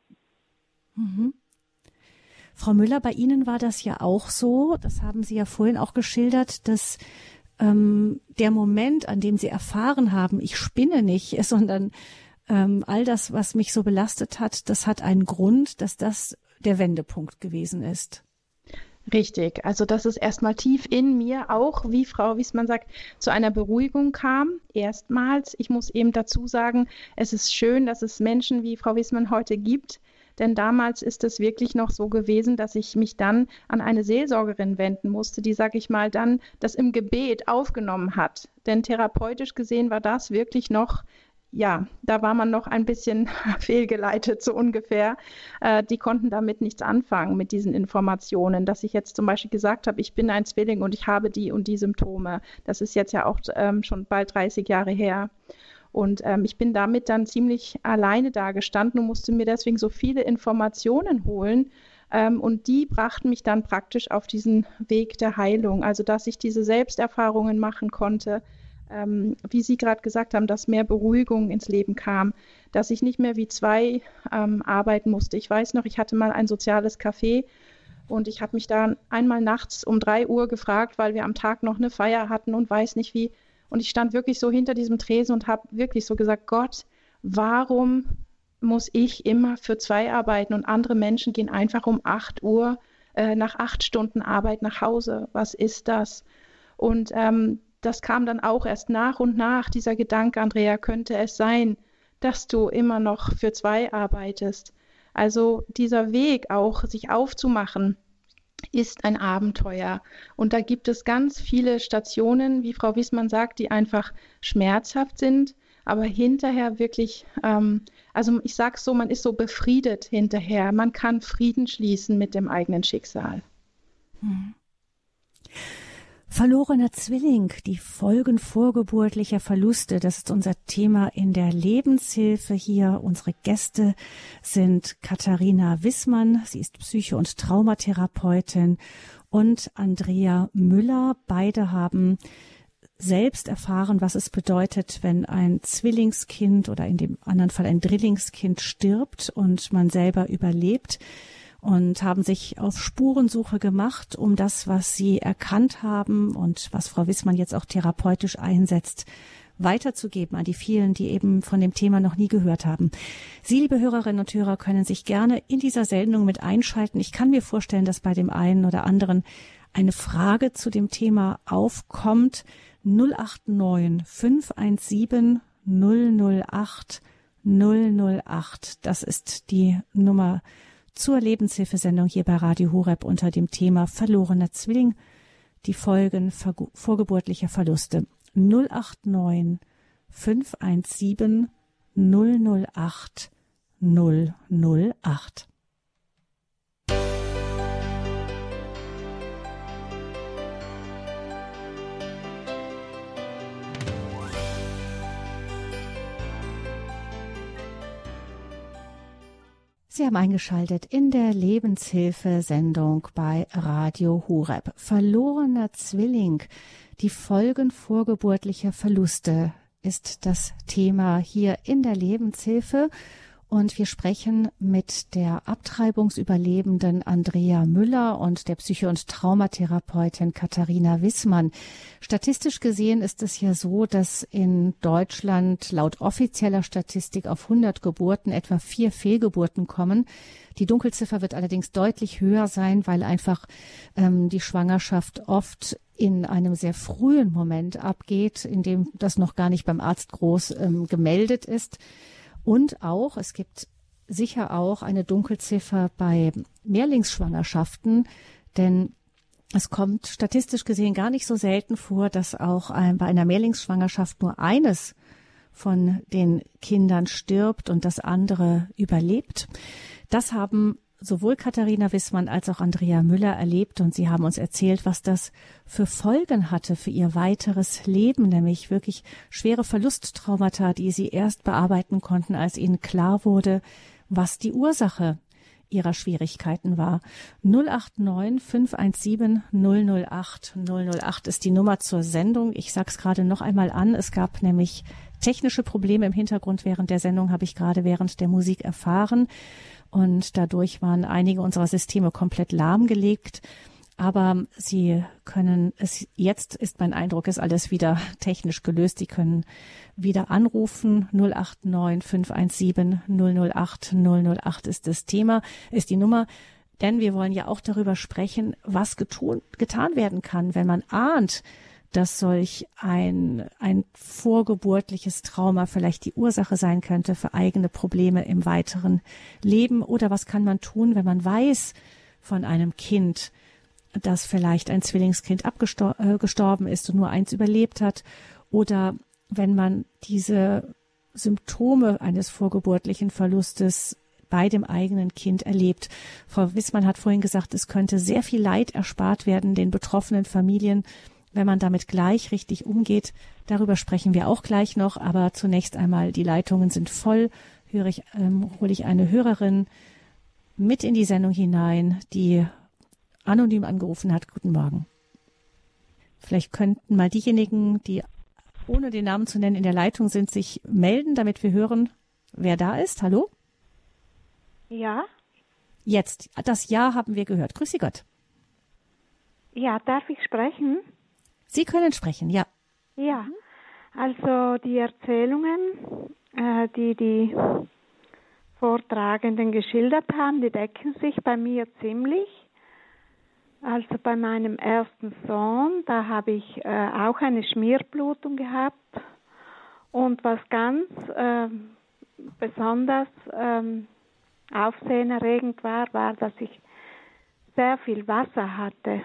Mhm. Frau Müller, bei Ihnen war das ja auch so, das haben Sie ja vorhin auch geschildert, dass ähm, der Moment, an dem Sie erfahren haben, ich spinne nicht, sondern ähm, all das, was mich so belastet hat, das hat einen Grund, dass das der Wendepunkt gewesen ist. Richtig, also dass es erstmal tief in mir auch, wie Frau Wiesmann sagt, zu einer Beruhigung kam. Erstmals, ich muss eben dazu sagen, es ist schön, dass es Menschen wie Frau Wiesmann heute gibt, denn damals ist es wirklich noch so gewesen, dass ich mich dann an eine Seelsorgerin wenden musste, die, sag ich mal, dann das im Gebet aufgenommen hat. Denn therapeutisch gesehen war das wirklich noch ja, da war man noch ein bisschen fehlgeleitet, so ungefähr. Äh, die konnten damit nichts anfangen, mit diesen Informationen. Dass ich jetzt zum Beispiel gesagt habe, ich bin ein Zwilling und ich habe die und die Symptome. Das ist jetzt ja auch ähm, schon bald 30 Jahre her. Und ähm, ich bin damit dann ziemlich alleine da gestanden und musste mir deswegen so viele Informationen holen. Ähm, und die brachten mich dann praktisch auf diesen Weg der Heilung. Also, dass ich diese Selbsterfahrungen machen konnte, ähm, wie Sie gerade gesagt haben, dass mehr Beruhigung ins Leben kam, dass ich nicht mehr wie zwei ähm, arbeiten musste. Ich weiß noch, ich hatte mal ein soziales Café und ich habe mich da einmal nachts um drei Uhr gefragt, weil wir am Tag noch eine Feier hatten und weiß nicht wie, und ich stand wirklich so hinter diesem Tresen und habe wirklich so gesagt, Gott, warum muss ich immer für zwei arbeiten und andere Menschen gehen einfach um acht Uhr äh, nach acht Stunden Arbeit nach Hause? Was ist das? Und ähm, das kam dann auch erst nach und nach, dieser Gedanke, Andrea, könnte es sein, dass du immer noch für zwei arbeitest. Also dieser Weg auch, sich aufzumachen, ist ein Abenteuer. Und da gibt es ganz viele Stationen, wie Frau Wiesmann sagt, die einfach schmerzhaft sind, aber hinterher wirklich, ähm, also ich sage so, man ist so befriedet hinterher. Man kann Frieden schließen mit dem eigenen Schicksal. Hm. Verlorener Zwilling, die Folgen vorgeburtlicher Verluste, das ist unser Thema in der Lebenshilfe hier. Unsere Gäste sind Katharina Wissmann, sie ist Psycho- und Traumatherapeutin und Andrea Müller. Beide haben selbst erfahren, was es bedeutet, wenn ein Zwillingskind oder in dem anderen Fall ein Drillingskind stirbt und man selber überlebt und haben sich auf Spurensuche gemacht, um das, was sie erkannt haben und was Frau Wissmann jetzt auch therapeutisch einsetzt, weiterzugeben an die vielen, die eben von dem Thema noch nie gehört haben. Sie, liebe Hörerinnen und Hörer, können sich gerne in dieser Sendung mit einschalten. Ich kann mir vorstellen, dass bei dem einen oder anderen eine Frage zu dem Thema aufkommt. 089 517 008 008. Das ist die Nummer zur Lebenshilfesendung hier bei Radio Horeb unter dem Thema verlorener Zwilling, die Folgen vorgeburtlicher Verluste 089 517 008 008. Sie haben eingeschaltet in der Lebenshilfe-Sendung bei Radio Hureb. Verlorener Zwilling, die Folgen vorgeburtlicher Verluste ist das Thema hier in der Lebenshilfe. Und wir sprechen mit der Abtreibungsüberlebenden Andrea Müller und der Psycho- und Traumatherapeutin Katharina Wissmann. Statistisch gesehen ist es ja so, dass in Deutschland laut offizieller Statistik auf 100 Geburten etwa vier Fehlgeburten kommen. Die Dunkelziffer wird allerdings deutlich höher sein, weil einfach ähm, die Schwangerschaft oft in einem sehr frühen Moment abgeht, in dem das noch gar nicht beim Arzt groß ähm, gemeldet ist. Und auch, es gibt sicher auch eine Dunkelziffer bei Mehrlingsschwangerschaften, denn es kommt statistisch gesehen gar nicht so selten vor, dass auch ein, bei einer Mehrlingsschwangerschaft nur eines von den Kindern stirbt und das andere überlebt. Das haben sowohl Katharina Wissmann als auch Andrea Müller erlebt und sie haben uns erzählt, was das für Folgen hatte für ihr weiteres Leben, nämlich wirklich schwere Verlusttraumata, die sie erst bearbeiten konnten, als ihnen klar wurde, was die Ursache ihrer Schwierigkeiten war. 089 517 008 008 ist die Nummer zur Sendung. Ich sag's gerade noch einmal an. Es gab nämlich technische Probleme im Hintergrund während der Sendung, habe ich gerade während der Musik erfahren und dadurch waren einige unserer Systeme komplett lahmgelegt. Aber sie können es, jetzt ist mein Eindruck, ist alles wieder technisch gelöst. Sie können wieder anrufen. 089 517 008 008 ist das Thema, ist die Nummer. Denn wir wollen ja auch darüber sprechen, was getun, getan werden kann, wenn man ahnt, dass solch ein, ein vorgeburtliches Trauma vielleicht die Ursache sein könnte für eigene Probleme im weiteren Leben? Oder was kann man tun, wenn man weiß von einem Kind, dass vielleicht ein Zwillingskind abgestorben äh, ist und nur eins überlebt hat? Oder wenn man diese Symptome eines vorgeburtlichen Verlustes bei dem eigenen Kind erlebt. Frau Wissmann hat vorhin gesagt, es könnte sehr viel Leid erspart werden den betroffenen Familien, wenn man damit gleich richtig umgeht. Darüber sprechen wir auch gleich noch, aber zunächst einmal, die Leitungen sind voll. Höre ich, ähm, hole ich eine Hörerin mit in die Sendung hinein, die anonym angerufen hat. Guten Morgen. Vielleicht könnten mal diejenigen, die ohne den Namen zu nennen in der Leitung sind, sich melden, damit wir hören, wer da ist. Hallo? Ja. Jetzt. Das Ja haben wir gehört. Grüß Sie Gott. Ja, darf ich sprechen? Sie können sprechen, ja. Ja, also die Erzählungen, äh, die die Vortragenden geschildert haben, die decken sich bei mir ziemlich. Also bei meinem ersten Sohn, da habe ich äh, auch eine Schmierblutung gehabt. Und was ganz äh, besonders ähm, aufsehenerregend war, war, dass ich sehr viel Wasser hatte,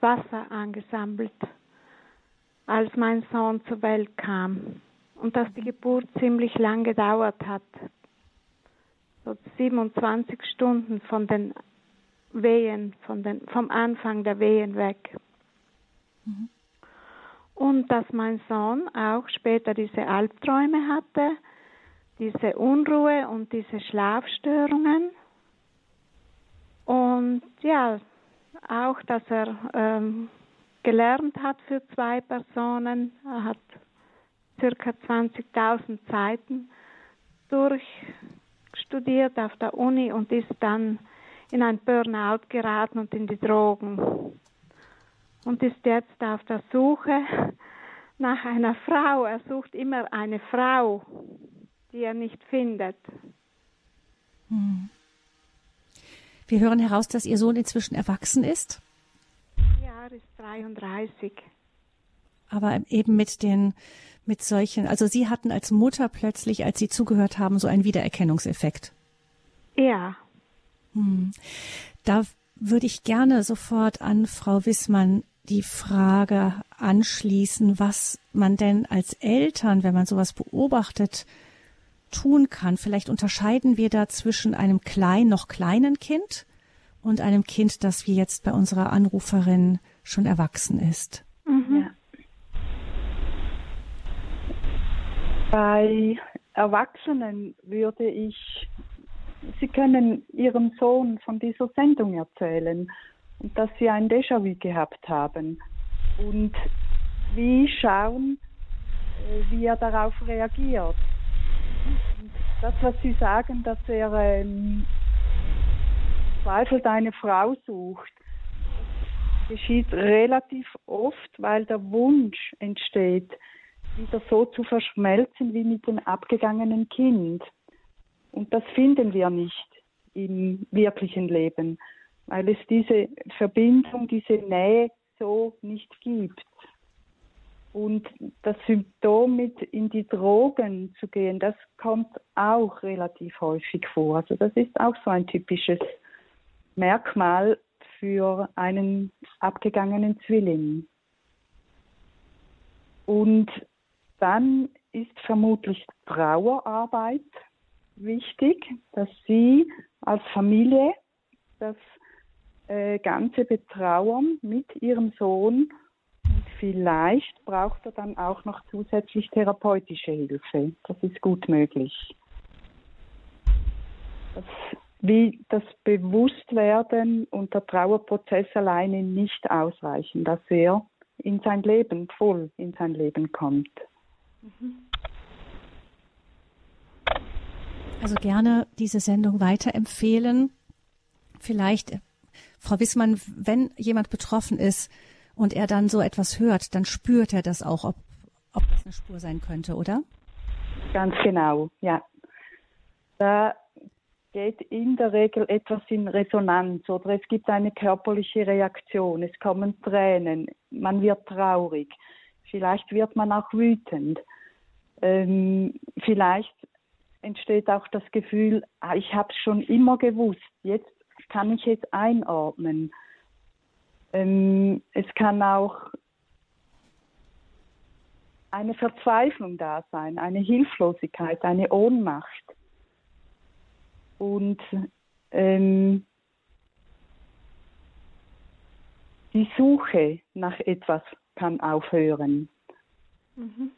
Wasser angesammelt als mein Sohn zur Welt kam und dass die Geburt ziemlich lang gedauert hat. So 27 Stunden von den Wehen, von den, vom Anfang der Wehen weg. Mhm. Und dass mein Sohn auch später diese Albträume hatte, diese Unruhe und diese Schlafstörungen. Und ja, auch, dass er ähm, gelernt hat für zwei Personen. Er hat circa 20.000 Seiten durchstudiert auf der Uni und ist dann in ein Burnout geraten und in die Drogen und ist jetzt auf der Suche nach einer Frau. Er sucht immer eine Frau, die er nicht findet. Hm. Wir hören heraus, dass Ihr Sohn inzwischen erwachsen ist. Jahr ist 33. Aber eben mit den, mit solchen, also Sie hatten als Mutter plötzlich, als Sie zugehört haben, so einen Wiedererkennungseffekt. Ja. Hm. Da würde ich gerne sofort an Frau Wissmann die Frage anschließen, was man denn als Eltern, wenn man sowas beobachtet, tun kann. Vielleicht unterscheiden wir da zwischen einem kleinen, noch kleinen Kind und einem Kind, das wie jetzt bei unserer Anruferin schon erwachsen ist. Mhm. Bei Erwachsenen würde ich, Sie können Ihrem Sohn von dieser Sendung erzählen und dass Sie ein Déjà-vu gehabt haben und wie schauen, äh, wie er darauf reagiert. Und das, was Sie sagen, dass er ähm, verzweifelt eine Frau sucht, geschieht relativ oft, weil der Wunsch entsteht, wieder so zu verschmelzen wie mit dem abgegangenen Kind. Und das finden wir nicht im wirklichen Leben, weil es diese Verbindung, diese Nähe so nicht gibt. Und das Symptom mit in die Drogen zu gehen, das kommt auch relativ häufig vor. Also das ist auch so ein typisches Merkmal für einen abgegangenen Zwilling. Und dann ist vermutlich Trauerarbeit wichtig, dass Sie als Familie das äh, Ganze betrauern mit Ihrem Sohn und vielleicht braucht er dann auch noch zusätzlich therapeutische Hilfe. Das ist gut möglich. Das, wie das Bewusstwerden und der Trauerprozess alleine nicht ausreichen, dass er in sein Leben, voll in sein Leben kommt. Also gerne diese Sendung weiterempfehlen. Vielleicht, Frau Wissmann, wenn jemand betroffen ist und er dann so etwas hört, dann spürt er das auch, ob, ob das eine Spur sein könnte, oder? Ganz genau, ja. Da geht in der Regel etwas in Resonanz oder es gibt eine körperliche Reaktion, es kommen Tränen, man wird traurig, vielleicht wird man auch wütend. Ähm, vielleicht entsteht auch das Gefühl, ah, ich habe es schon immer gewusst, jetzt kann ich es einordnen. Ähm, es kann auch eine Verzweiflung da sein, eine Hilflosigkeit, eine Ohnmacht. Und ähm, die Suche nach etwas kann aufhören. Mhm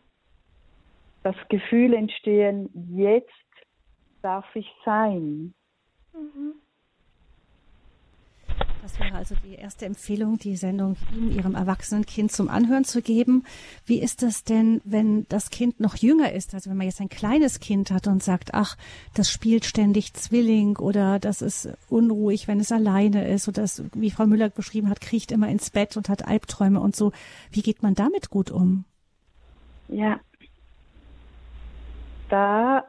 das Gefühl entstehen, jetzt darf ich sein. Mhm. Das wäre also die erste Empfehlung, die Sendung ihm, ihrem erwachsenen Kind zum Anhören zu geben. Wie ist das denn, wenn das Kind noch jünger ist? Also wenn man jetzt ein kleines Kind hat und sagt, ach, das spielt ständig Zwilling oder das ist unruhig, wenn es alleine ist oder das, wie Frau Müller beschrieben hat, kriecht immer ins Bett und hat Albträume und so. Wie geht man damit gut um? Ja, da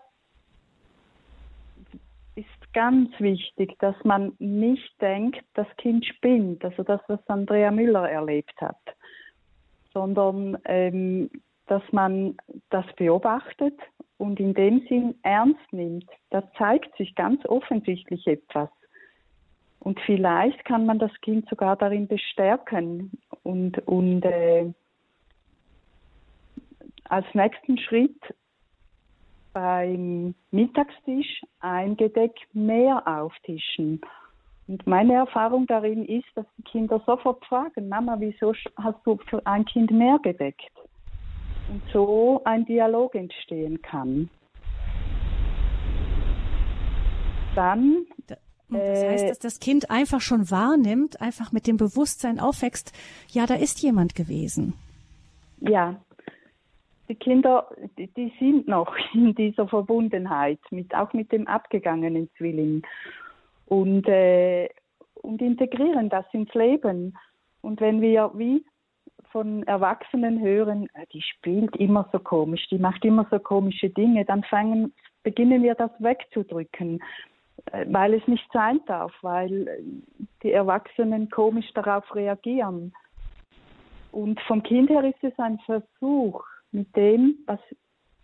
ganz wichtig, dass man nicht denkt, das Kind spinnt, also das, was Andrea Müller erlebt hat, sondern ähm, dass man das beobachtet und in dem Sinn ernst nimmt. Da zeigt sich ganz offensichtlich etwas. Und vielleicht kann man das Kind sogar darin bestärken und, und äh, als nächsten Schritt beim Mittagstisch ein Gedeck mehr auftischen. Und meine Erfahrung darin ist, dass die Kinder sofort fragen, Mama, wieso hast du für ein Kind mehr gedeckt? Und so ein Dialog entstehen kann. Dann das heißt, äh, dass das Kind einfach schon wahrnimmt, einfach mit dem Bewusstsein aufwächst, ja, da ist jemand gewesen. Ja, die Kinder, die, die, sind noch in dieser Verbundenheit, mit, auch mit dem abgegangenen Zwilling und, äh, und integrieren das ins Leben. Und wenn wir wie von Erwachsenen hören, äh, die spielt immer so komisch, die macht immer so komische Dinge, dann fangen, beginnen wir das wegzudrücken, äh, weil es nicht sein darf, weil äh, die Erwachsenen komisch darauf reagieren. Und vom Kind her ist es ein Versuch, mit dem, was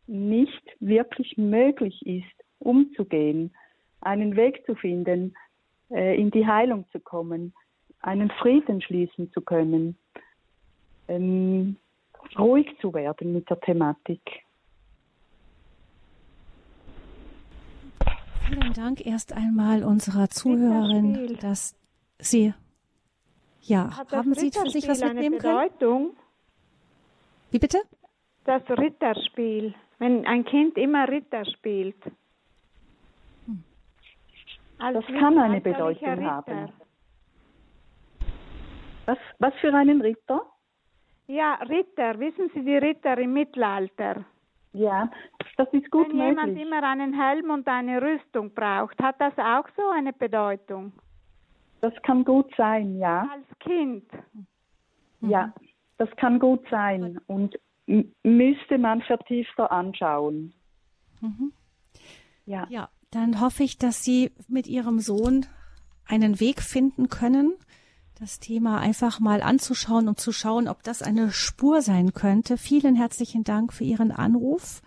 nicht wirklich möglich ist, umzugehen, einen Weg zu finden, äh, in die Heilung zu kommen, einen Frieden schließen zu können, ähm, ruhig zu werden mit der Thematik. Dank erst einmal unserer Zuhörerin, dass sie ja, Hat haben Sie für sich was mitnehmen eine Bedeutung? können? Wie bitte? Das Ritterspiel, wenn ein Kind immer Ritter spielt. Als Das kann eine Bedeutung haben. Was, was für einen Ritter? Ja, Ritter, wissen Sie die Ritter im Mittelalter? Ja, das ist gut Wenn jemand möglich. immer einen Helm und eine Rüstung braucht, hat das auch so eine Bedeutung? Das kann gut sein, ja. Als Kind. Ja, das kann gut sein und müsste man vertiefter anschauen. Ja. Ja, dann hoffe ich, dass Sie mit Ihrem Sohn einen Weg finden können, das Thema einfach mal anzuschauen und zu schauen, ob das eine Spur sein könnte. Vielen herzlichen Dank für Ihren Anruf.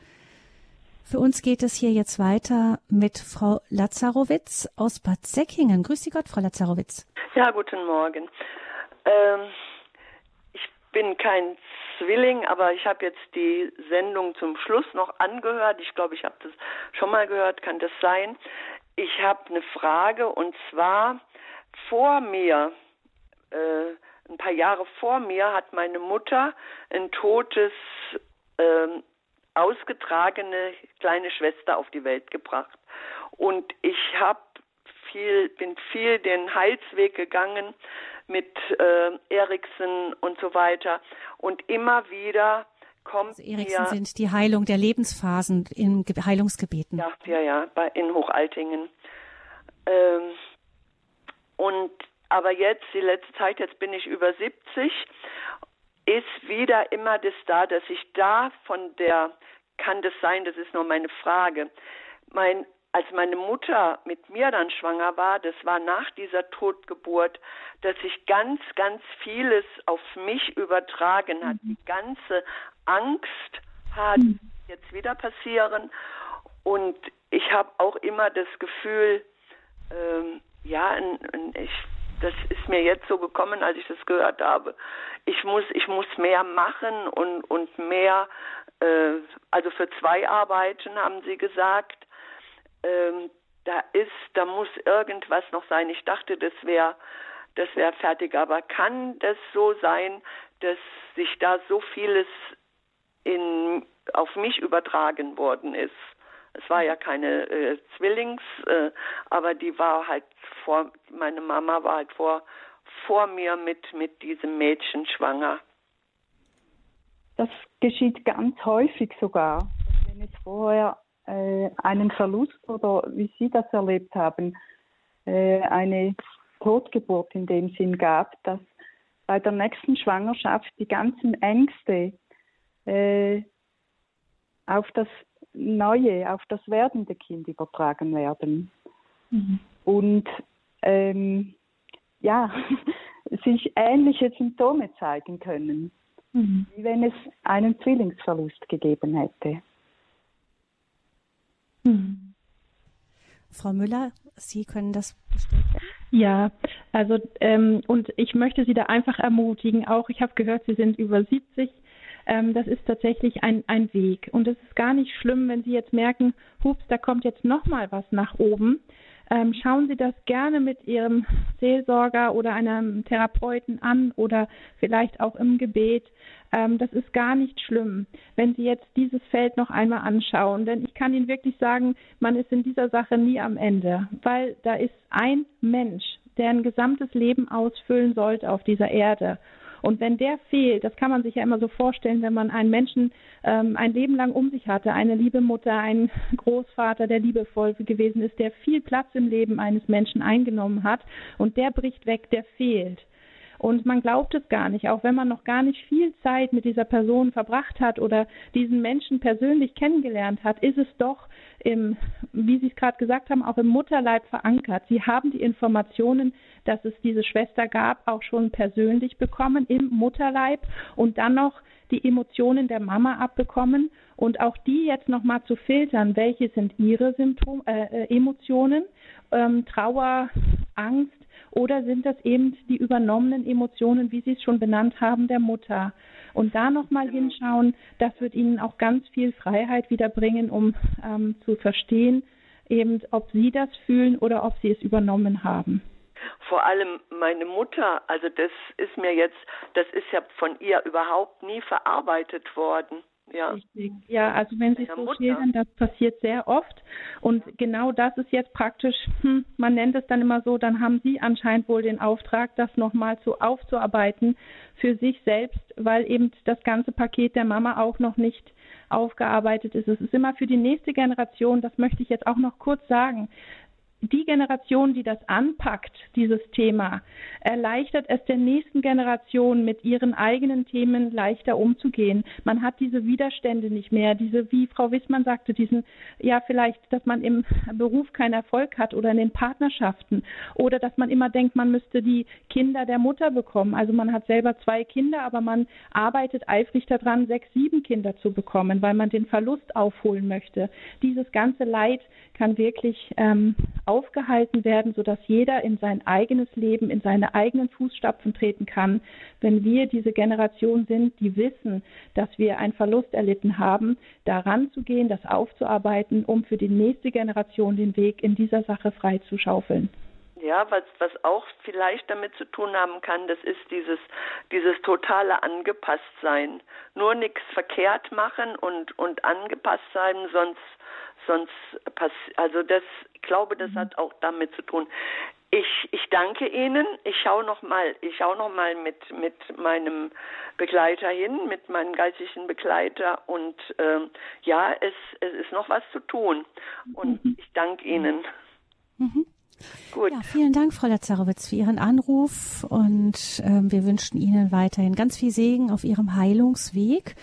Für uns geht es hier jetzt weiter mit Frau Lazarowitz aus Bad Säckingen. Grüß Sie Gott, Frau Lazarowitz. Ja, guten Morgen. Ähm, bin kein Zwilling, aber ich habe jetzt die Sendung zum Schluss noch angehört. Ich glaube, ich habe das schon mal gehört. Kann das sein? Ich habe eine Frage und zwar vor mir, äh, ein paar Jahre vor mir, hat meine Mutter ein totes, ähm, ausgetragene kleine Schwester auf die Welt gebracht. Und ich habe viel, bin viel den Heilsweg gegangen mit äh, Eriksen und so weiter. Und immer wieder kommt Also Eriksen mir sind die Heilung der Lebensphasen in Ge- Heilungsgebeten. ja, ja, ja, bei, in Hochaltingen. Ähm, und aber jetzt, die letzte Zeit, jetzt bin ich über 70, ist wieder immer das da, dass ich da von der, kann das sein, das ist nur meine Frage, mein, als meine Mutter mit mir dann schwanger war, das war nach dieser Totgeburt, dass sich ganz, ganz vieles auf mich übertragen hat. Die ganze Angst hat jetzt wieder passieren und ich habe auch immer das Gefühl, ähm, ja, ich, das ist mir jetzt so gekommen, als ich das gehört habe. Ich muss, ich muss mehr machen und und mehr, äh, also für zwei Arbeiten haben sie gesagt. Ähm, da ist, da muss irgendwas noch sein. Ich dachte, das wäre, das wäre fertig. Aber kann das so sein, dass sich da so vieles in, auf mich übertragen worden ist? Es war ja keine äh, Zwillings, äh, aber die war halt vor, meine Mama war halt vor, vor mir mit, mit diesem Mädchen schwanger. Das geschieht ganz häufig sogar, wenn es vorher äh, einen Verlust oder wie Sie das erlebt haben, äh, eine Totgeburt in dem Sinn gab, dass bei der nächsten Schwangerschaft die ganzen Ängste äh, auf das neue, auf das werdende Kind übertragen werden. Und ähm, ja, sich ähnliche Symptome zeigen können wie wenn es einen Zwillingsverlust gegeben hätte. Frau Müller, Sie können das bestätigen. Ja, also ähm, und ich möchte Sie da einfach ermutigen, auch ich habe gehört, Sie sind über 70. Ähm, das ist tatsächlich ein, ein Weg. Und es ist gar nicht schlimm, wenn Sie jetzt merken, hups, da kommt jetzt nochmal was nach oben. Ähm, schauen Sie das gerne mit Ihrem Seelsorger oder einem Therapeuten an oder vielleicht auch im Gebet. Ähm, das ist gar nicht schlimm, wenn Sie jetzt dieses Feld noch einmal anschauen. Denn ich kann Ihnen wirklich sagen, man ist in dieser Sache nie am Ende, weil da ist ein Mensch, der ein gesamtes Leben ausfüllen sollte auf dieser Erde. Und wenn der fehlt, das kann man sich ja immer so vorstellen, wenn man einen Menschen ähm, ein Leben lang um sich hatte, eine liebe Mutter, einen Großvater, der liebevoll gewesen ist, der viel Platz im Leben eines Menschen eingenommen hat und der bricht weg, der fehlt. Und man glaubt es gar nicht, auch wenn man noch gar nicht viel Zeit mit dieser Person verbracht hat oder diesen Menschen persönlich kennengelernt hat, ist es doch im, wie Sie es gerade gesagt haben, auch im Mutterleib verankert. Sie haben die Informationen, dass es diese Schwester gab, auch schon persönlich bekommen im Mutterleib und dann noch die Emotionen der Mama abbekommen und auch die jetzt nochmal zu filtern, welche sind ihre Symptome, äh, äh, Emotionen, ähm, Trauer, Angst oder sind das eben die übernommenen Emotionen, wie Sie es schon benannt haben, der Mutter? Und da nochmal hinschauen, das wird Ihnen auch ganz viel Freiheit wiederbringen, um ähm, zu verstehen, eben ob sie das fühlen oder ob sie es übernommen haben. Vor allem meine Mutter, also das ist mir jetzt, das ist ja von ihr überhaupt nie verarbeitet worden. Ja. Richtig. Ja, also wenn Sie es so schildern, das passiert sehr oft. Und genau das ist jetzt praktisch, hm, man nennt es dann immer so, dann haben Sie anscheinend wohl den Auftrag, das nochmal so aufzuarbeiten für sich selbst, weil eben das ganze Paket der Mama auch noch nicht aufgearbeitet ist. Es ist immer für die nächste Generation, das möchte ich jetzt auch noch kurz sagen, die Generation, die das anpackt, dieses Thema, erleichtert es der nächsten Generation, mit ihren eigenen Themen leichter umzugehen. Man hat diese Widerstände nicht mehr, diese, wie Frau Wissmann sagte, diesen, ja, vielleicht, dass man im Beruf keinen Erfolg hat oder in den Partnerschaften oder dass man immer denkt, man müsste die Kinder der Mutter bekommen. Also man hat selber zwei Kinder, aber man arbeitet eifrig daran, sechs, sieben Kinder zu bekommen, weil man den Verlust aufholen möchte. Dieses ganze Leid kann wirklich ähm, aufgehalten werden, sodass jeder in sein eigenes Leben, in seine eigenen Fußstapfen treten kann. Wenn wir diese Generation sind, die wissen, dass wir einen Verlust erlitten haben, daran zu gehen, das aufzuarbeiten, um für die nächste Generation den Weg in dieser Sache frei zu schaufeln. Ja, was, was auch vielleicht damit zu tun haben kann, das ist dieses, dieses totale Angepasstsein. Nur nichts verkehrt machen und, und angepasst sein, sonst sonst passiert, also das, ich glaube, das hat auch damit zu tun. Ich, ich danke Ihnen. Ich schaue noch mal, ich schaue noch mal mit mit meinem Begleiter hin, mit meinem geistlichen Begleiter und ähm, ja, es es ist noch was zu tun und mhm. ich danke Ihnen. Mhm. Gut. Ja, vielen Dank, Frau Lazarowitz, für Ihren Anruf und ähm, wir wünschen Ihnen weiterhin ganz viel Segen auf Ihrem Heilungsweg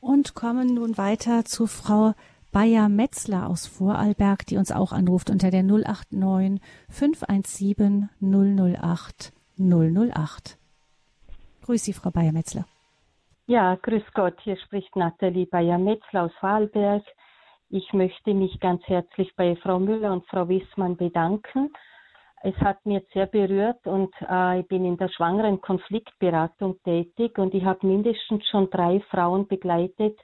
und kommen nun weiter zu Frau Bayer Metzler aus Vorarlberg, die uns auch anruft unter der 089 517 008 008. Grüß Sie, Frau Bayer Metzler. Ja, grüß Gott, hier spricht Nathalie Bayer Metzler aus Vorarlberg. Ich möchte mich ganz herzlich bei Frau Müller und Frau Wissmann bedanken. Es hat mir sehr berührt und äh, ich bin in der schwangeren Konfliktberatung tätig und ich habe mindestens schon drei Frauen begleitet,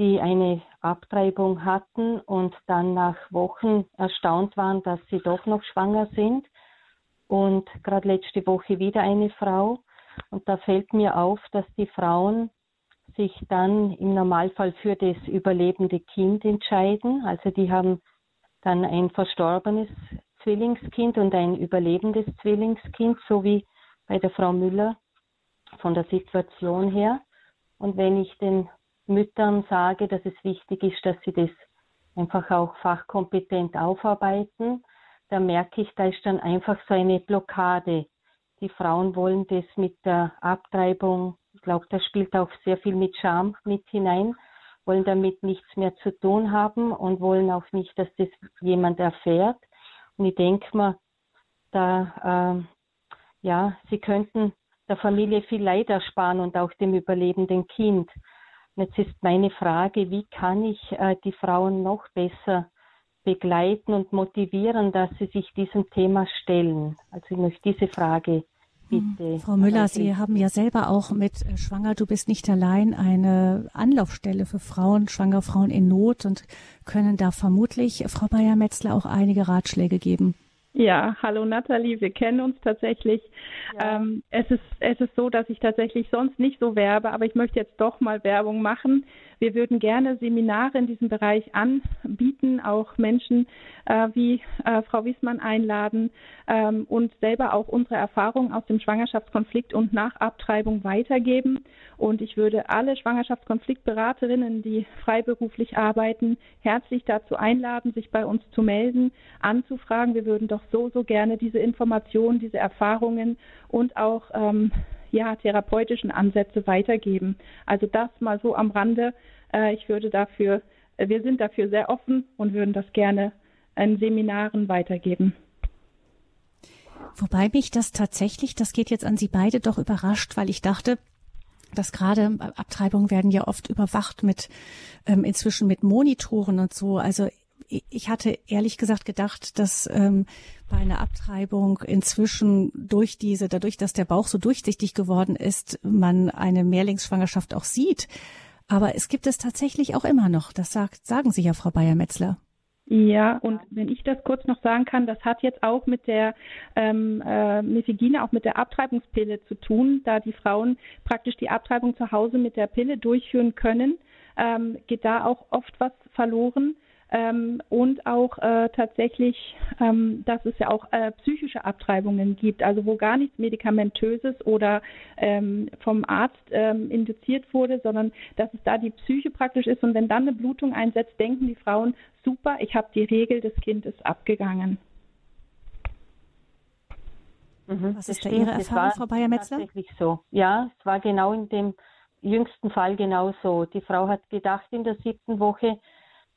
die eine Abtreibung hatten und dann nach Wochen erstaunt waren, dass sie doch noch schwanger sind. Und gerade letzte Woche wieder eine Frau. Und da fällt mir auf, dass die Frauen sich dann im Normalfall für das überlebende Kind entscheiden. Also die haben dann ein verstorbenes Zwillingskind und ein überlebendes Zwillingskind, so wie bei der Frau Müller von der Situation her. Und wenn ich den Müttern sage, dass es wichtig ist, dass sie das einfach auch fachkompetent aufarbeiten, da merke ich, da ist dann einfach so eine Blockade. Die Frauen wollen das mit der Abtreibung, ich glaube, da spielt auch sehr viel mit Scham mit hinein, wollen damit nichts mehr zu tun haben und wollen auch nicht, dass das jemand erfährt. Und ich denke mir, da, äh, ja, sie könnten der Familie viel Leid ersparen und auch dem überlebenden Kind. Jetzt ist meine Frage, wie kann ich äh, die Frauen noch besser begleiten und motivieren, dass sie sich diesem Thema stellen? Also ich möchte diese Frage hm. bitte. Frau Müller, Sie haben ja selber auch mit äh, Schwanger, du bist nicht allein, eine Anlaufstelle für Frauen, schwangere Frauen in Not und können da vermutlich, Frau Bayer-Metzler, auch einige Ratschläge geben. Ja, hallo Nathalie, wir kennen uns tatsächlich. Ja. Ähm, es, ist, es ist so, dass ich tatsächlich sonst nicht so werbe, aber ich möchte jetzt doch mal Werbung machen. Wir würden gerne Seminare in diesem Bereich anbieten, auch Menschen äh, wie äh, Frau Wiesmann einladen ähm, und selber auch unsere Erfahrungen aus dem Schwangerschaftskonflikt und nach Abtreibung weitergeben. Und ich würde alle Schwangerschaftskonfliktberaterinnen, die freiberuflich arbeiten, herzlich dazu einladen, sich bei uns zu melden, anzufragen. Wir würden doch so, so gerne diese Informationen, diese Erfahrungen und auch ähm, ja, therapeutischen Ansätze weitergeben. Also das mal so am Rande. Äh, ich würde dafür, äh, wir sind dafür sehr offen und würden das gerne in Seminaren weitergeben. Wobei mich das tatsächlich, das geht jetzt an Sie beide doch überrascht, weil ich dachte, dass gerade Abtreibungen werden ja oft überwacht mit ähm, inzwischen mit Monitoren und so. Also ich hatte ehrlich gesagt gedacht, dass ähm, bei einer Abtreibung inzwischen durch diese, dadurch, dass der Bauch so durchsichtig geworden ist, man eine Mehrlingsschwangerschaft auch sieht. Aber es gibt es tatsächlich auch immer noch. Das sagt, sagen Sie ja, Frau Bayer-Metzler. Ja, und wenn ich das kurz noch sagen kann, das hat jetzt auch mit der ähm, äh, Mifigine, auch mit der Abtreibungspille zu tun, da die Frauen praktisch die Abtreibung zu Hause mit der Pille durchführen können, ähm, geht da auch oft was verloren ähm, und auch äh, tatsächlich, ähm, dass es ja auch äh, psychische Abtreibungen gibt, also wo gar nichts Medikamentöses oder ähm, vom Arzt ähm, induziert wurde, sondern dass es da die Psyche praktisch ist und wenn dann eine Blutung einsetzt, denken die Frauen, super, ich habe die Regel, das Kind ist abgegangen. Mhm, Was ist da Ihre Erfahrung, Frau Bayer-Metzler? Tatsächlich so. Ja, es war genau in dem jüngsten Fall genauso. Die Frau hat gedacht in der siebten Woche,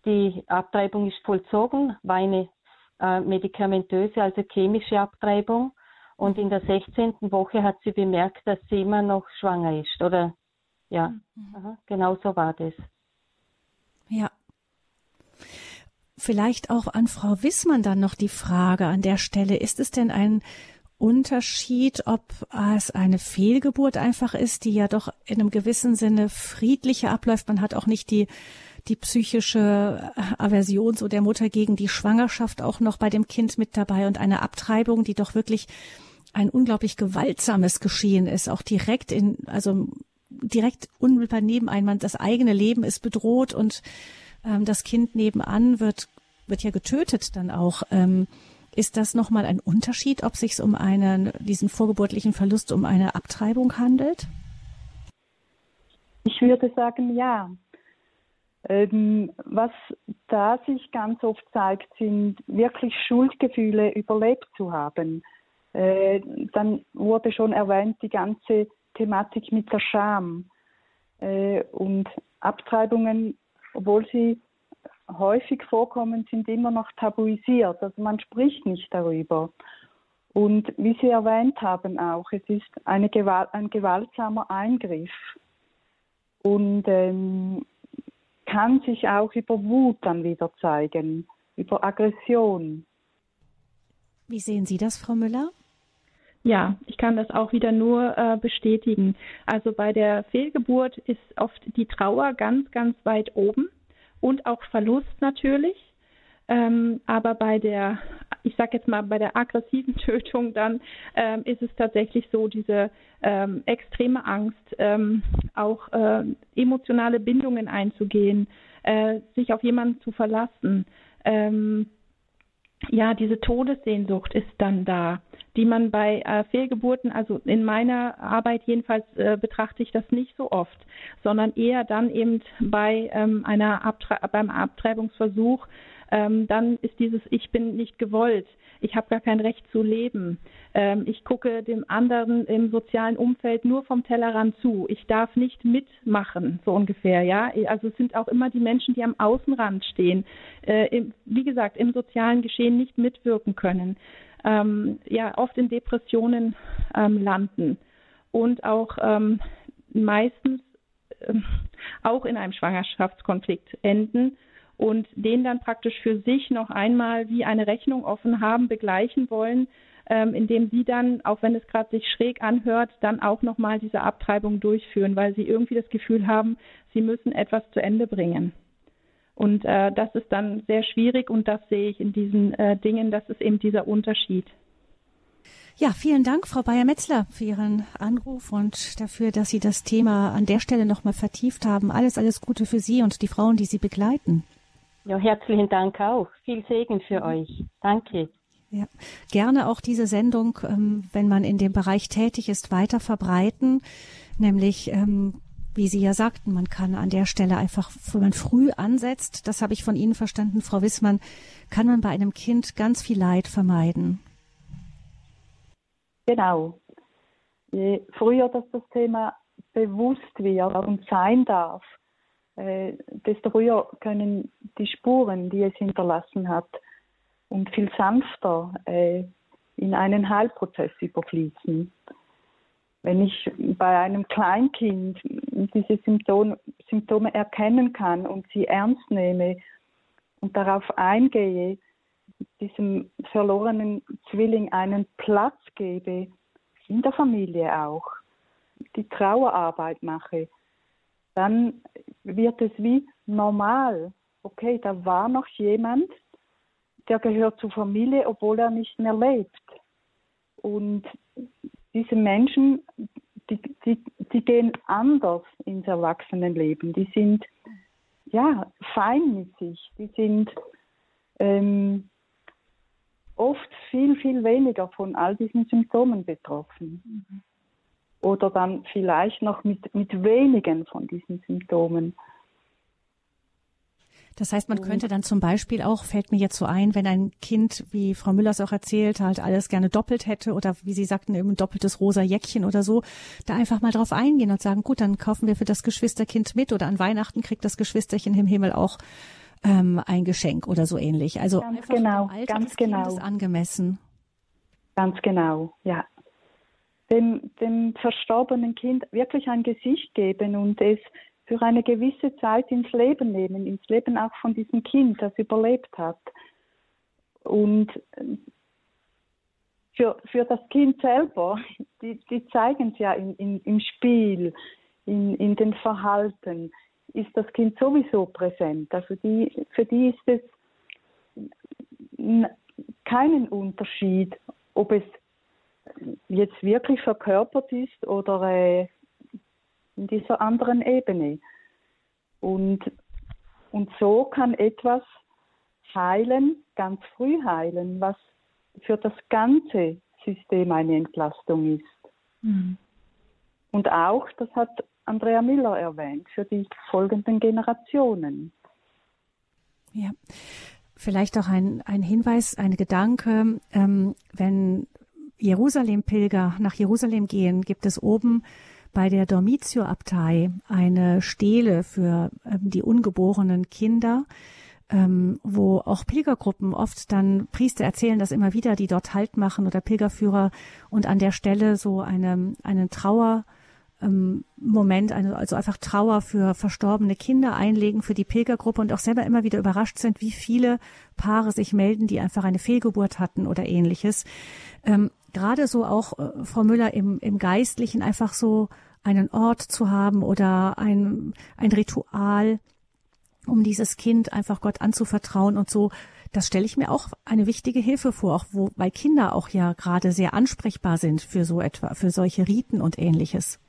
die Abtreibung ist vollzogen, war eine äh, medikamentöse, also chemische Abtreibung. Und in der 16. Woche hat sie bemerkt, dass sie immer noch schwanger ist. Oder ja, mhm. Aha, genau so war das. Ja. Vielleicht auch an Frau Wissmann dann noch die Frage an der Stelle. Ist es denn ein Unterschied, ob es eine Fehlgeburt einfach ist, die ja doch in einem gewissen Sinne friedlicher abläuft? Man hat auch nicht die die psychische Aversion so der Mutter gegen die Schwangerschaft auch noch bei dem Kind mit dabei und eine Abtreibung, die doch wirklich ein unglaublich gewaltsames Geschehen ist, auch direkt in, also direkt unmittelbar neben einem, das eigene Leben ist bedroht und ähm, das Kind nebenan wird, wird ja getötet dann auch. Ähm, ist das nochmal ein Unterschied, ob sich um einen, diesen vorgeburtlichen Verlust um eine Abtreibung handelt? Ich würde sagen, ja. Ähm, was da sich ganz oft zeigt, sind wirklich Schuldgefühle überlebt zu haben. Äh, dann wurde schon erwähnt die ganze Thematik mit der Scham. Äh, und Abtreibungen, obwohl sie häufig vorkommen, sind immer noch tabuisiert. Also man spricht nicht darüber. Und wie Sie erwähnt haben auch, es ist Gewalt, ein gewaltsamer Eingriff. Und ähm, kann sich auch über Wut dann wieder zeigen, über Aggression. Wie sehen Sie das, Frau Müller? Ja, ich kann das auch wieder nur äh, bestätigen. Also bei der Fehlgeburt ist oft die Trauer ganz, ganz weit oben und auch Verlust natürlich. Ähm, aber bei der, ich sage jetzt mal, bei der aggressiven Tötung dann ähm, ist es tatsächlich so, diese ähm, extreme Angst, ähm, auch äh, emotionale Bindungen einzugehen, äh, sich auf jemanden zu verlassen. Ähm, ja, diese Todessehnsucht ist dann da, die man bei äh, Fehlgeburten, also in meiner Arbeit jedenfalls äh, betrachte ich das nicht so oft, sondern eher dann eben bei ähm, einer Abtre beim Abtreibungsversuch, ähm, dann ist dieses Ich bin nicht gewollt, ich habe gar kein Recht zu leben, ähm, ich gucke dem anderen im sozialen Umfeld nur vom Tellerrand zu, ich darf nicht mitmachen, so ungefähr, ja. Also es sind auch immer die Menschen, die am Außenrand stehen, äh, im, wie gesagt, im sozialen Geschehen nicht mitwirken können, ähm, ja, oft in Depressionen ähm, landen. Und auch ähm, meistens ähm, auch in einem Schwangerschaftskonflikt enden und den dann praktisch für sich noch einmal wie eine Rechnung offen haben, begleichen wollen, ähm, indem sie dann, auch wenn es gerade sich schräg anhört, dann auch nochmal diese Abtreibung durchführen, weil sie irgendwie das Gefühl haben, sie müssen etwas zu Ende bringen. Und äh, das ist dann sehr schwierig und das sehe ich in diesen äh, Dingen, das ist eben dieser Unterschied. Ja, vielen Dank, Frau Bayer-Metzler, für Ihren Anruf und dafür, dass Sie das Thema an der Stelle nochmal vertieft haben. Alles, alles Gute für Sie und die Frauen, die Sie begleiten. Ja, herzlichen Dank auch. Viel Segen für euch. Danke. Ja, gerne auch diese Sendung, ähm, wenn man in dem Bereich tätig ist, weiter verbreiten. Nämlich, ähm, wie Sie ja sagten, man kann an der Stelle einfach, wenn man früh ansetzt, das habe ich von Ihnen verstanden, Frau Wissmann, kann man bei einem Kind ganz viel Leid vermeiden. Genau. Je früher dass das Thema bewusst wird und sein darf, äh, desto früher können die Spuren, die es hinterlassen hat, und viel sanfter äh, in einen Heilprozess überfließen. Wenn ich bei einem Kleinkind diese Symptome, Symptome erkennen kann und sie ernst nehme und darauf eingehe, diesem verlorenen Zwilling einen Platz gebe, in der Familie auch, die Trauerarbeit mache, dann wird es wie normal. Okay, da war noch jemand, der gehört zur Familie, obwohl er nicht mehr lebt. Und diese Menschen, die, die, die gehen anders ins Erwachsenenleben. Die sind ja fein mit sich. Die sind ähm, oft viel, viel weniger von all diesen Symptomen betroffen. Mhm. Oder dann vielleicht noch mit, mit wenigen von diesen Symptomen. Das heißt, man könnte dann zum Beispiel auch, fällt mir jetzt so ein, wenn ein Kind, wie Frau Müller es auch erzählt, halt alles gerne doppelt hätte oder wie Sie sagten, eben ein doppeltes rosa Jäckchen oder so, da einfach mal drauf eingehen und sagen, gut, dann kaufen wir für das Geschwisterkind mit oder an Weihnachten kriegt das Geschwisterchen im Himmel auch ähm, ein Geschenk oder so ähnlich. Also ganz einfach genau, Alter ganz genau. Kindes angemessen. Ganz genau, ja. Dem, dem verstorbenen Kind wirklich ein Gesicht geben und es für eine gewisse Zeit ins Leben nehmen, ins Leben auch von diesem Kind, das überlebt hat. Und für, für das Kind selber, die, die zeigen es ja in, in, im Spiel, in, in den Verhalten, ist das Kind sowieso präsent. Also die, für die ist es keinen Unterschied, ob es jetzt wirklich verkörpert ist oder äh, in dieser anderen Ebene. Und, und so kann etwas heilen, ganz früh heilen, was für das ganze System eine Entlastung ist. Mhm. Und auch, das hat Andrea Müller erwähnt, für die folgenden Generationen. Ja, vielleicht auch ein, ein Hinweis, ein Gedanke, ähm, wenn Jerusalem-Pilger nach Jerusalem gehen, gibt es oben bei der Dormitio-Abtei eine Stele für ähm, die ungeborenen Kinder, ähm, wo auch Pilgergruppen oft dann Priester erzählen das immer wieder, die dort Halt machen oder Pilgerführer und an der Stelle so eine, einen Trauer ähm, Moment, also einfach Trauer für verstorbene Kinder einlegen für die Pilgergruppe und auch selber immer wieder überrascht sind, wie viele Paare sich melden, die einfach eine Fehlgeburt hatten oder ähnliches. Ähm, Gerade so auch, äh, Frau Müller, im, im Geistlichen einfach so einen Ort zu haben oder ein, ein Ritual, um dieses Kind einfach Gott anzuvertrauen und so das stelle ich mir auch eine wichtige Hilfe vor, auch wo, weil Kinder auch ja gerade sehr ansprechbar sind für so etwa, für solche Riten und ähnliches.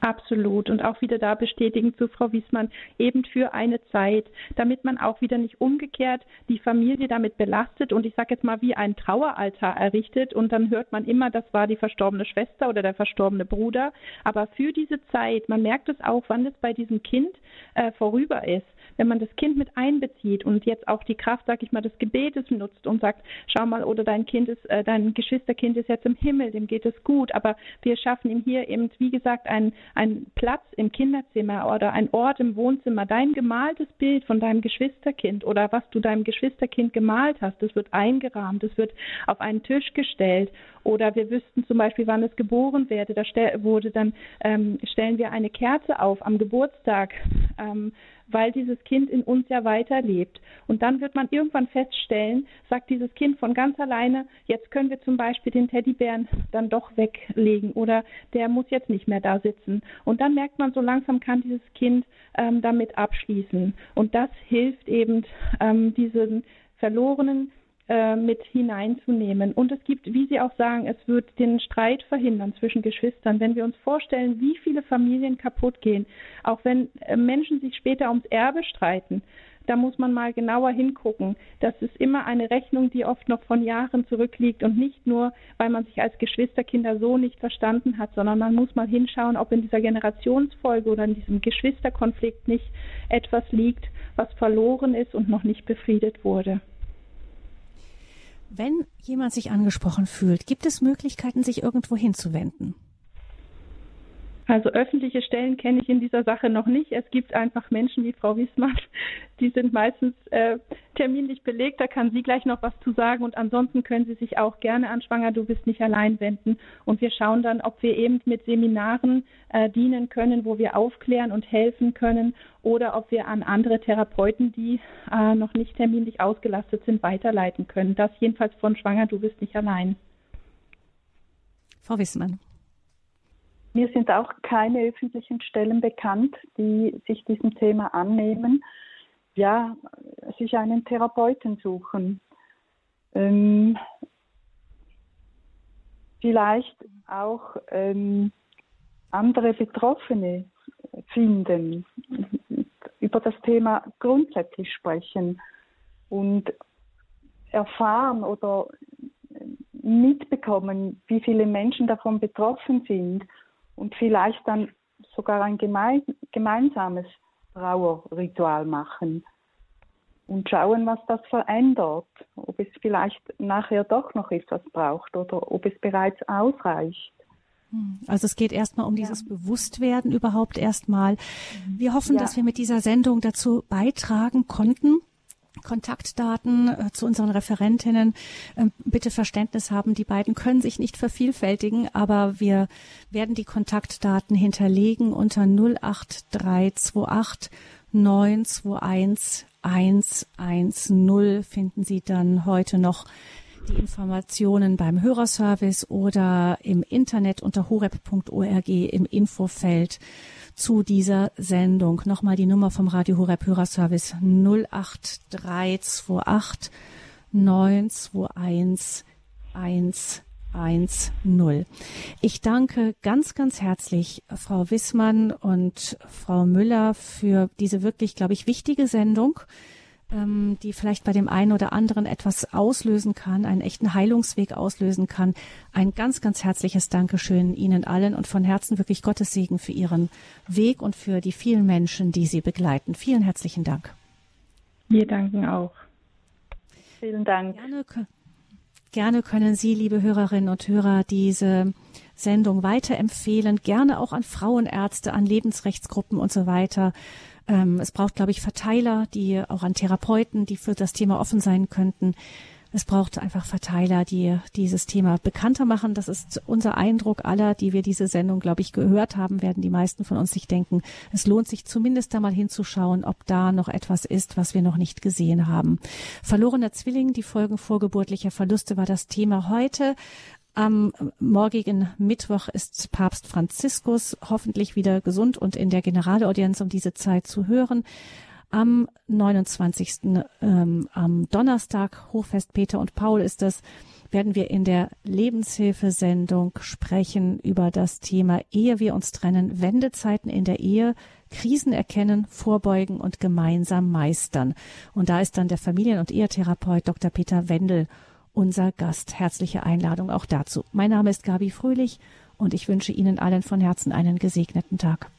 Absolut. Und auch wieder da bestätigen zu Frau Wiesmann, eben für eine Zeit, damit man auch wieder nicht umgekehrt die Familie damit belastet und ich sage jetzt mal wie ein Traueraltar errichtet und dann hört man immer, das war die verstorbene Schwester oder der verstorbene Bruder. Aber für diese Zeit, man merkt es auch, wann es bei diesem Kind äh, vorüber ist wenn man das Kind mit einbezieht und jetzt auch die Kraft, sag ich mal, des Gebetes nutzt und sagt, schau mal, oder dein Kind ist, äh, dein Geschwisterkind ist jetzt im Himmel, dem geht es gut, aber wir schaffen ihm hier eben, wie gesagt, einen, einen Platz im Kinderzimmer oder einen Ort im Wohnzimmer, dein gemaltes Bild von deinem Geschwisterkind oder was du deinem Geschwisterkind gemalt hast, das wird eingerahmt, das wird auf einen Tisch gestellt. Oder wir wüssten zum Beispiel, wann es geboren werde, da wurde, dann ähm, stellen wir eine Kerze auf am Geburtstag, ähm, weil dieses Kind in uns ja weiterlebt. Und dann wird man irgendwann feststellen, sagt dieses Kind von ganz alleine, jetzt können wir zum Beispiel den Teddybären dann doch weglegen oder der muss jetzt nicht mehr da sitzen. Und dann merkt man, so langsam kann dieses Kind ähm, damit abschließen. Und das hilft eben ähm, diesen verlorenen äh, mit hineinzunehmen. Und es gibt, wie Sie auch sagen, es wird den Streit verhindern zwischen Geschwistern. Wenn wir uns vorstellen, wie viele Familien kaputt gehen, auch wenn äh, Menschen sich später ums Erbe streiten, da muss man mal genauer hingucken. Das ist immer eine Rechnung, die oft noch von Jahren zurückliegt und nicht nur, weil man sich als Geschwisterkinder so nicht verstanden hat, sondern man muss mal hinschauen, ob in dieser Generationsfolge oder in diesem Geschwisterkonflikt nicht etwas liegt, was verloren ist und noch nicht befriedet wurde. Wenn jemand sich angesprochen fühlt, gibt es Möglichkeiten, sich irgendwo hinzuwenden? Also öffentliche Stellen kenne ich in dieser Sache noch nicht. Es gibt einfach Menschen wie Frau Wiesmann, die sind meistens äh, terminlich belegt. Da kann sie gleich noch was zu sagen. Und ansonsten können Sie sich auch gerne an Schwanger, du bist nicht allein wenden. Und wir schauen dann, ob wir eben mit Seminaren äh, dienen können, wo wir aufklären und helfen können oder ob wir an andere Therapeuten, die äh, noch nicht terminlich ausgelastet sind, weiterleiten können. Das jedenfalls von Schwanger, du bist nicht allein. Frau Wissmann. Mir sind auch keine öffentlichen Stellen bekannt, die sich diesem Thema annehmen. Ja, sich einen Therapeuten suchen. ähm, vielleicht auch ähm, andere Betroffene finden, über das Thema grundsätzlich sprechen und erfahren oder mitbekommen, wie viele Menschen davon betroffen sind und vielleicht dann sogar ein gemein, gemeinsames Trauerritual machen und schauen, was das verändert, ob es vielleicht nachher doch noch etwas braucht oder ob es bereits ausreicht. Hm. Also es geht erstmal um dieses ja. Bewusstwerden überhaupt erstmal. Wir hoffen, ja. dass wir mit dieser Sendung dazu beitragen konnten, Kontaktdaten äh, zu unseren Referentinnen. Ähm, bitte Verständnis haben, die beiden können sich nicht vervielfältigen, aber wir werden die Kontaktdaten hinterlegen unter 08328 921 110 finden Sie dann heute noch die Informationen beim Hörerservice oder im Internet unter horeb.org im Infofeld zu dieser Sendung. Nochmal die Nummer vom Radio Horeb Hörerservice 08328 921 110. Ich danke ganz, ganz herzlich Frau Wissmann und Frau Müller für diese wirklich, glaube ich, wichtige Sendung ähm, die vielleicht bei dem einen oder anderen etwas auslösen kann, einen echten Heilungsweg auslösen kann. Ein ganz, ganz herzliches Dankeschön Ihnen allen und von Herzen wirklich Gottes Segen für Ihren Weg und für die vielen Menschen, die Sie begleiten. Vielen herzlichen Dank. Wir danken auch. Vielen Dank. Gerne, gerne können Sie, liebe Hörerinnen und Hörer, diese Sendung weiterempfehlen, gerne auch an Frauenärzte, an Lebensrechtsgruppen und so weiter. Ähm, es braucht, glaube ich, Verteiler, die auch an Therapeuten, die für das Thema offen sein könnten. Es braucht einfach Verteiler, die dieses Thema bekannter machen. Das ist unser Eindruck aller, die wir diese Sendung, glaube ich, gehört haben, werden die meisten von uns sich denken, es lohnt sich zumindest da mal hinzuschauen, ob da noch etwas ist, was wir noch nicht gesehen haben. Verlorener Zwilling, die Folgen vorgeburtlicher Verluste war das Thema heute. Am morgigen Mittwoch ist Papst Franziskus hoffentlich wieder gesund und in der Generalaudienz um diese Zeit zu hören. Am 29. Ähm, am Donnerstag, Hochfest Peter und Paul ist das, werden wir in der Lebenshilfesendung sprechen über das Thema Ehe wir uns trennen, Wendezeiten in der Ehe, Krisen erkennen, vorbeugen und gemeinsam meistern. Und da ist dann der Familien- und Ehetherapeut Dr. Peter Wendel unser Gast. Herzliche Einladung auch dazu. Mein Name ist Gabi Fröhlich und ich wünsche Ihnen allen von Herzen einen gesegneten Tag.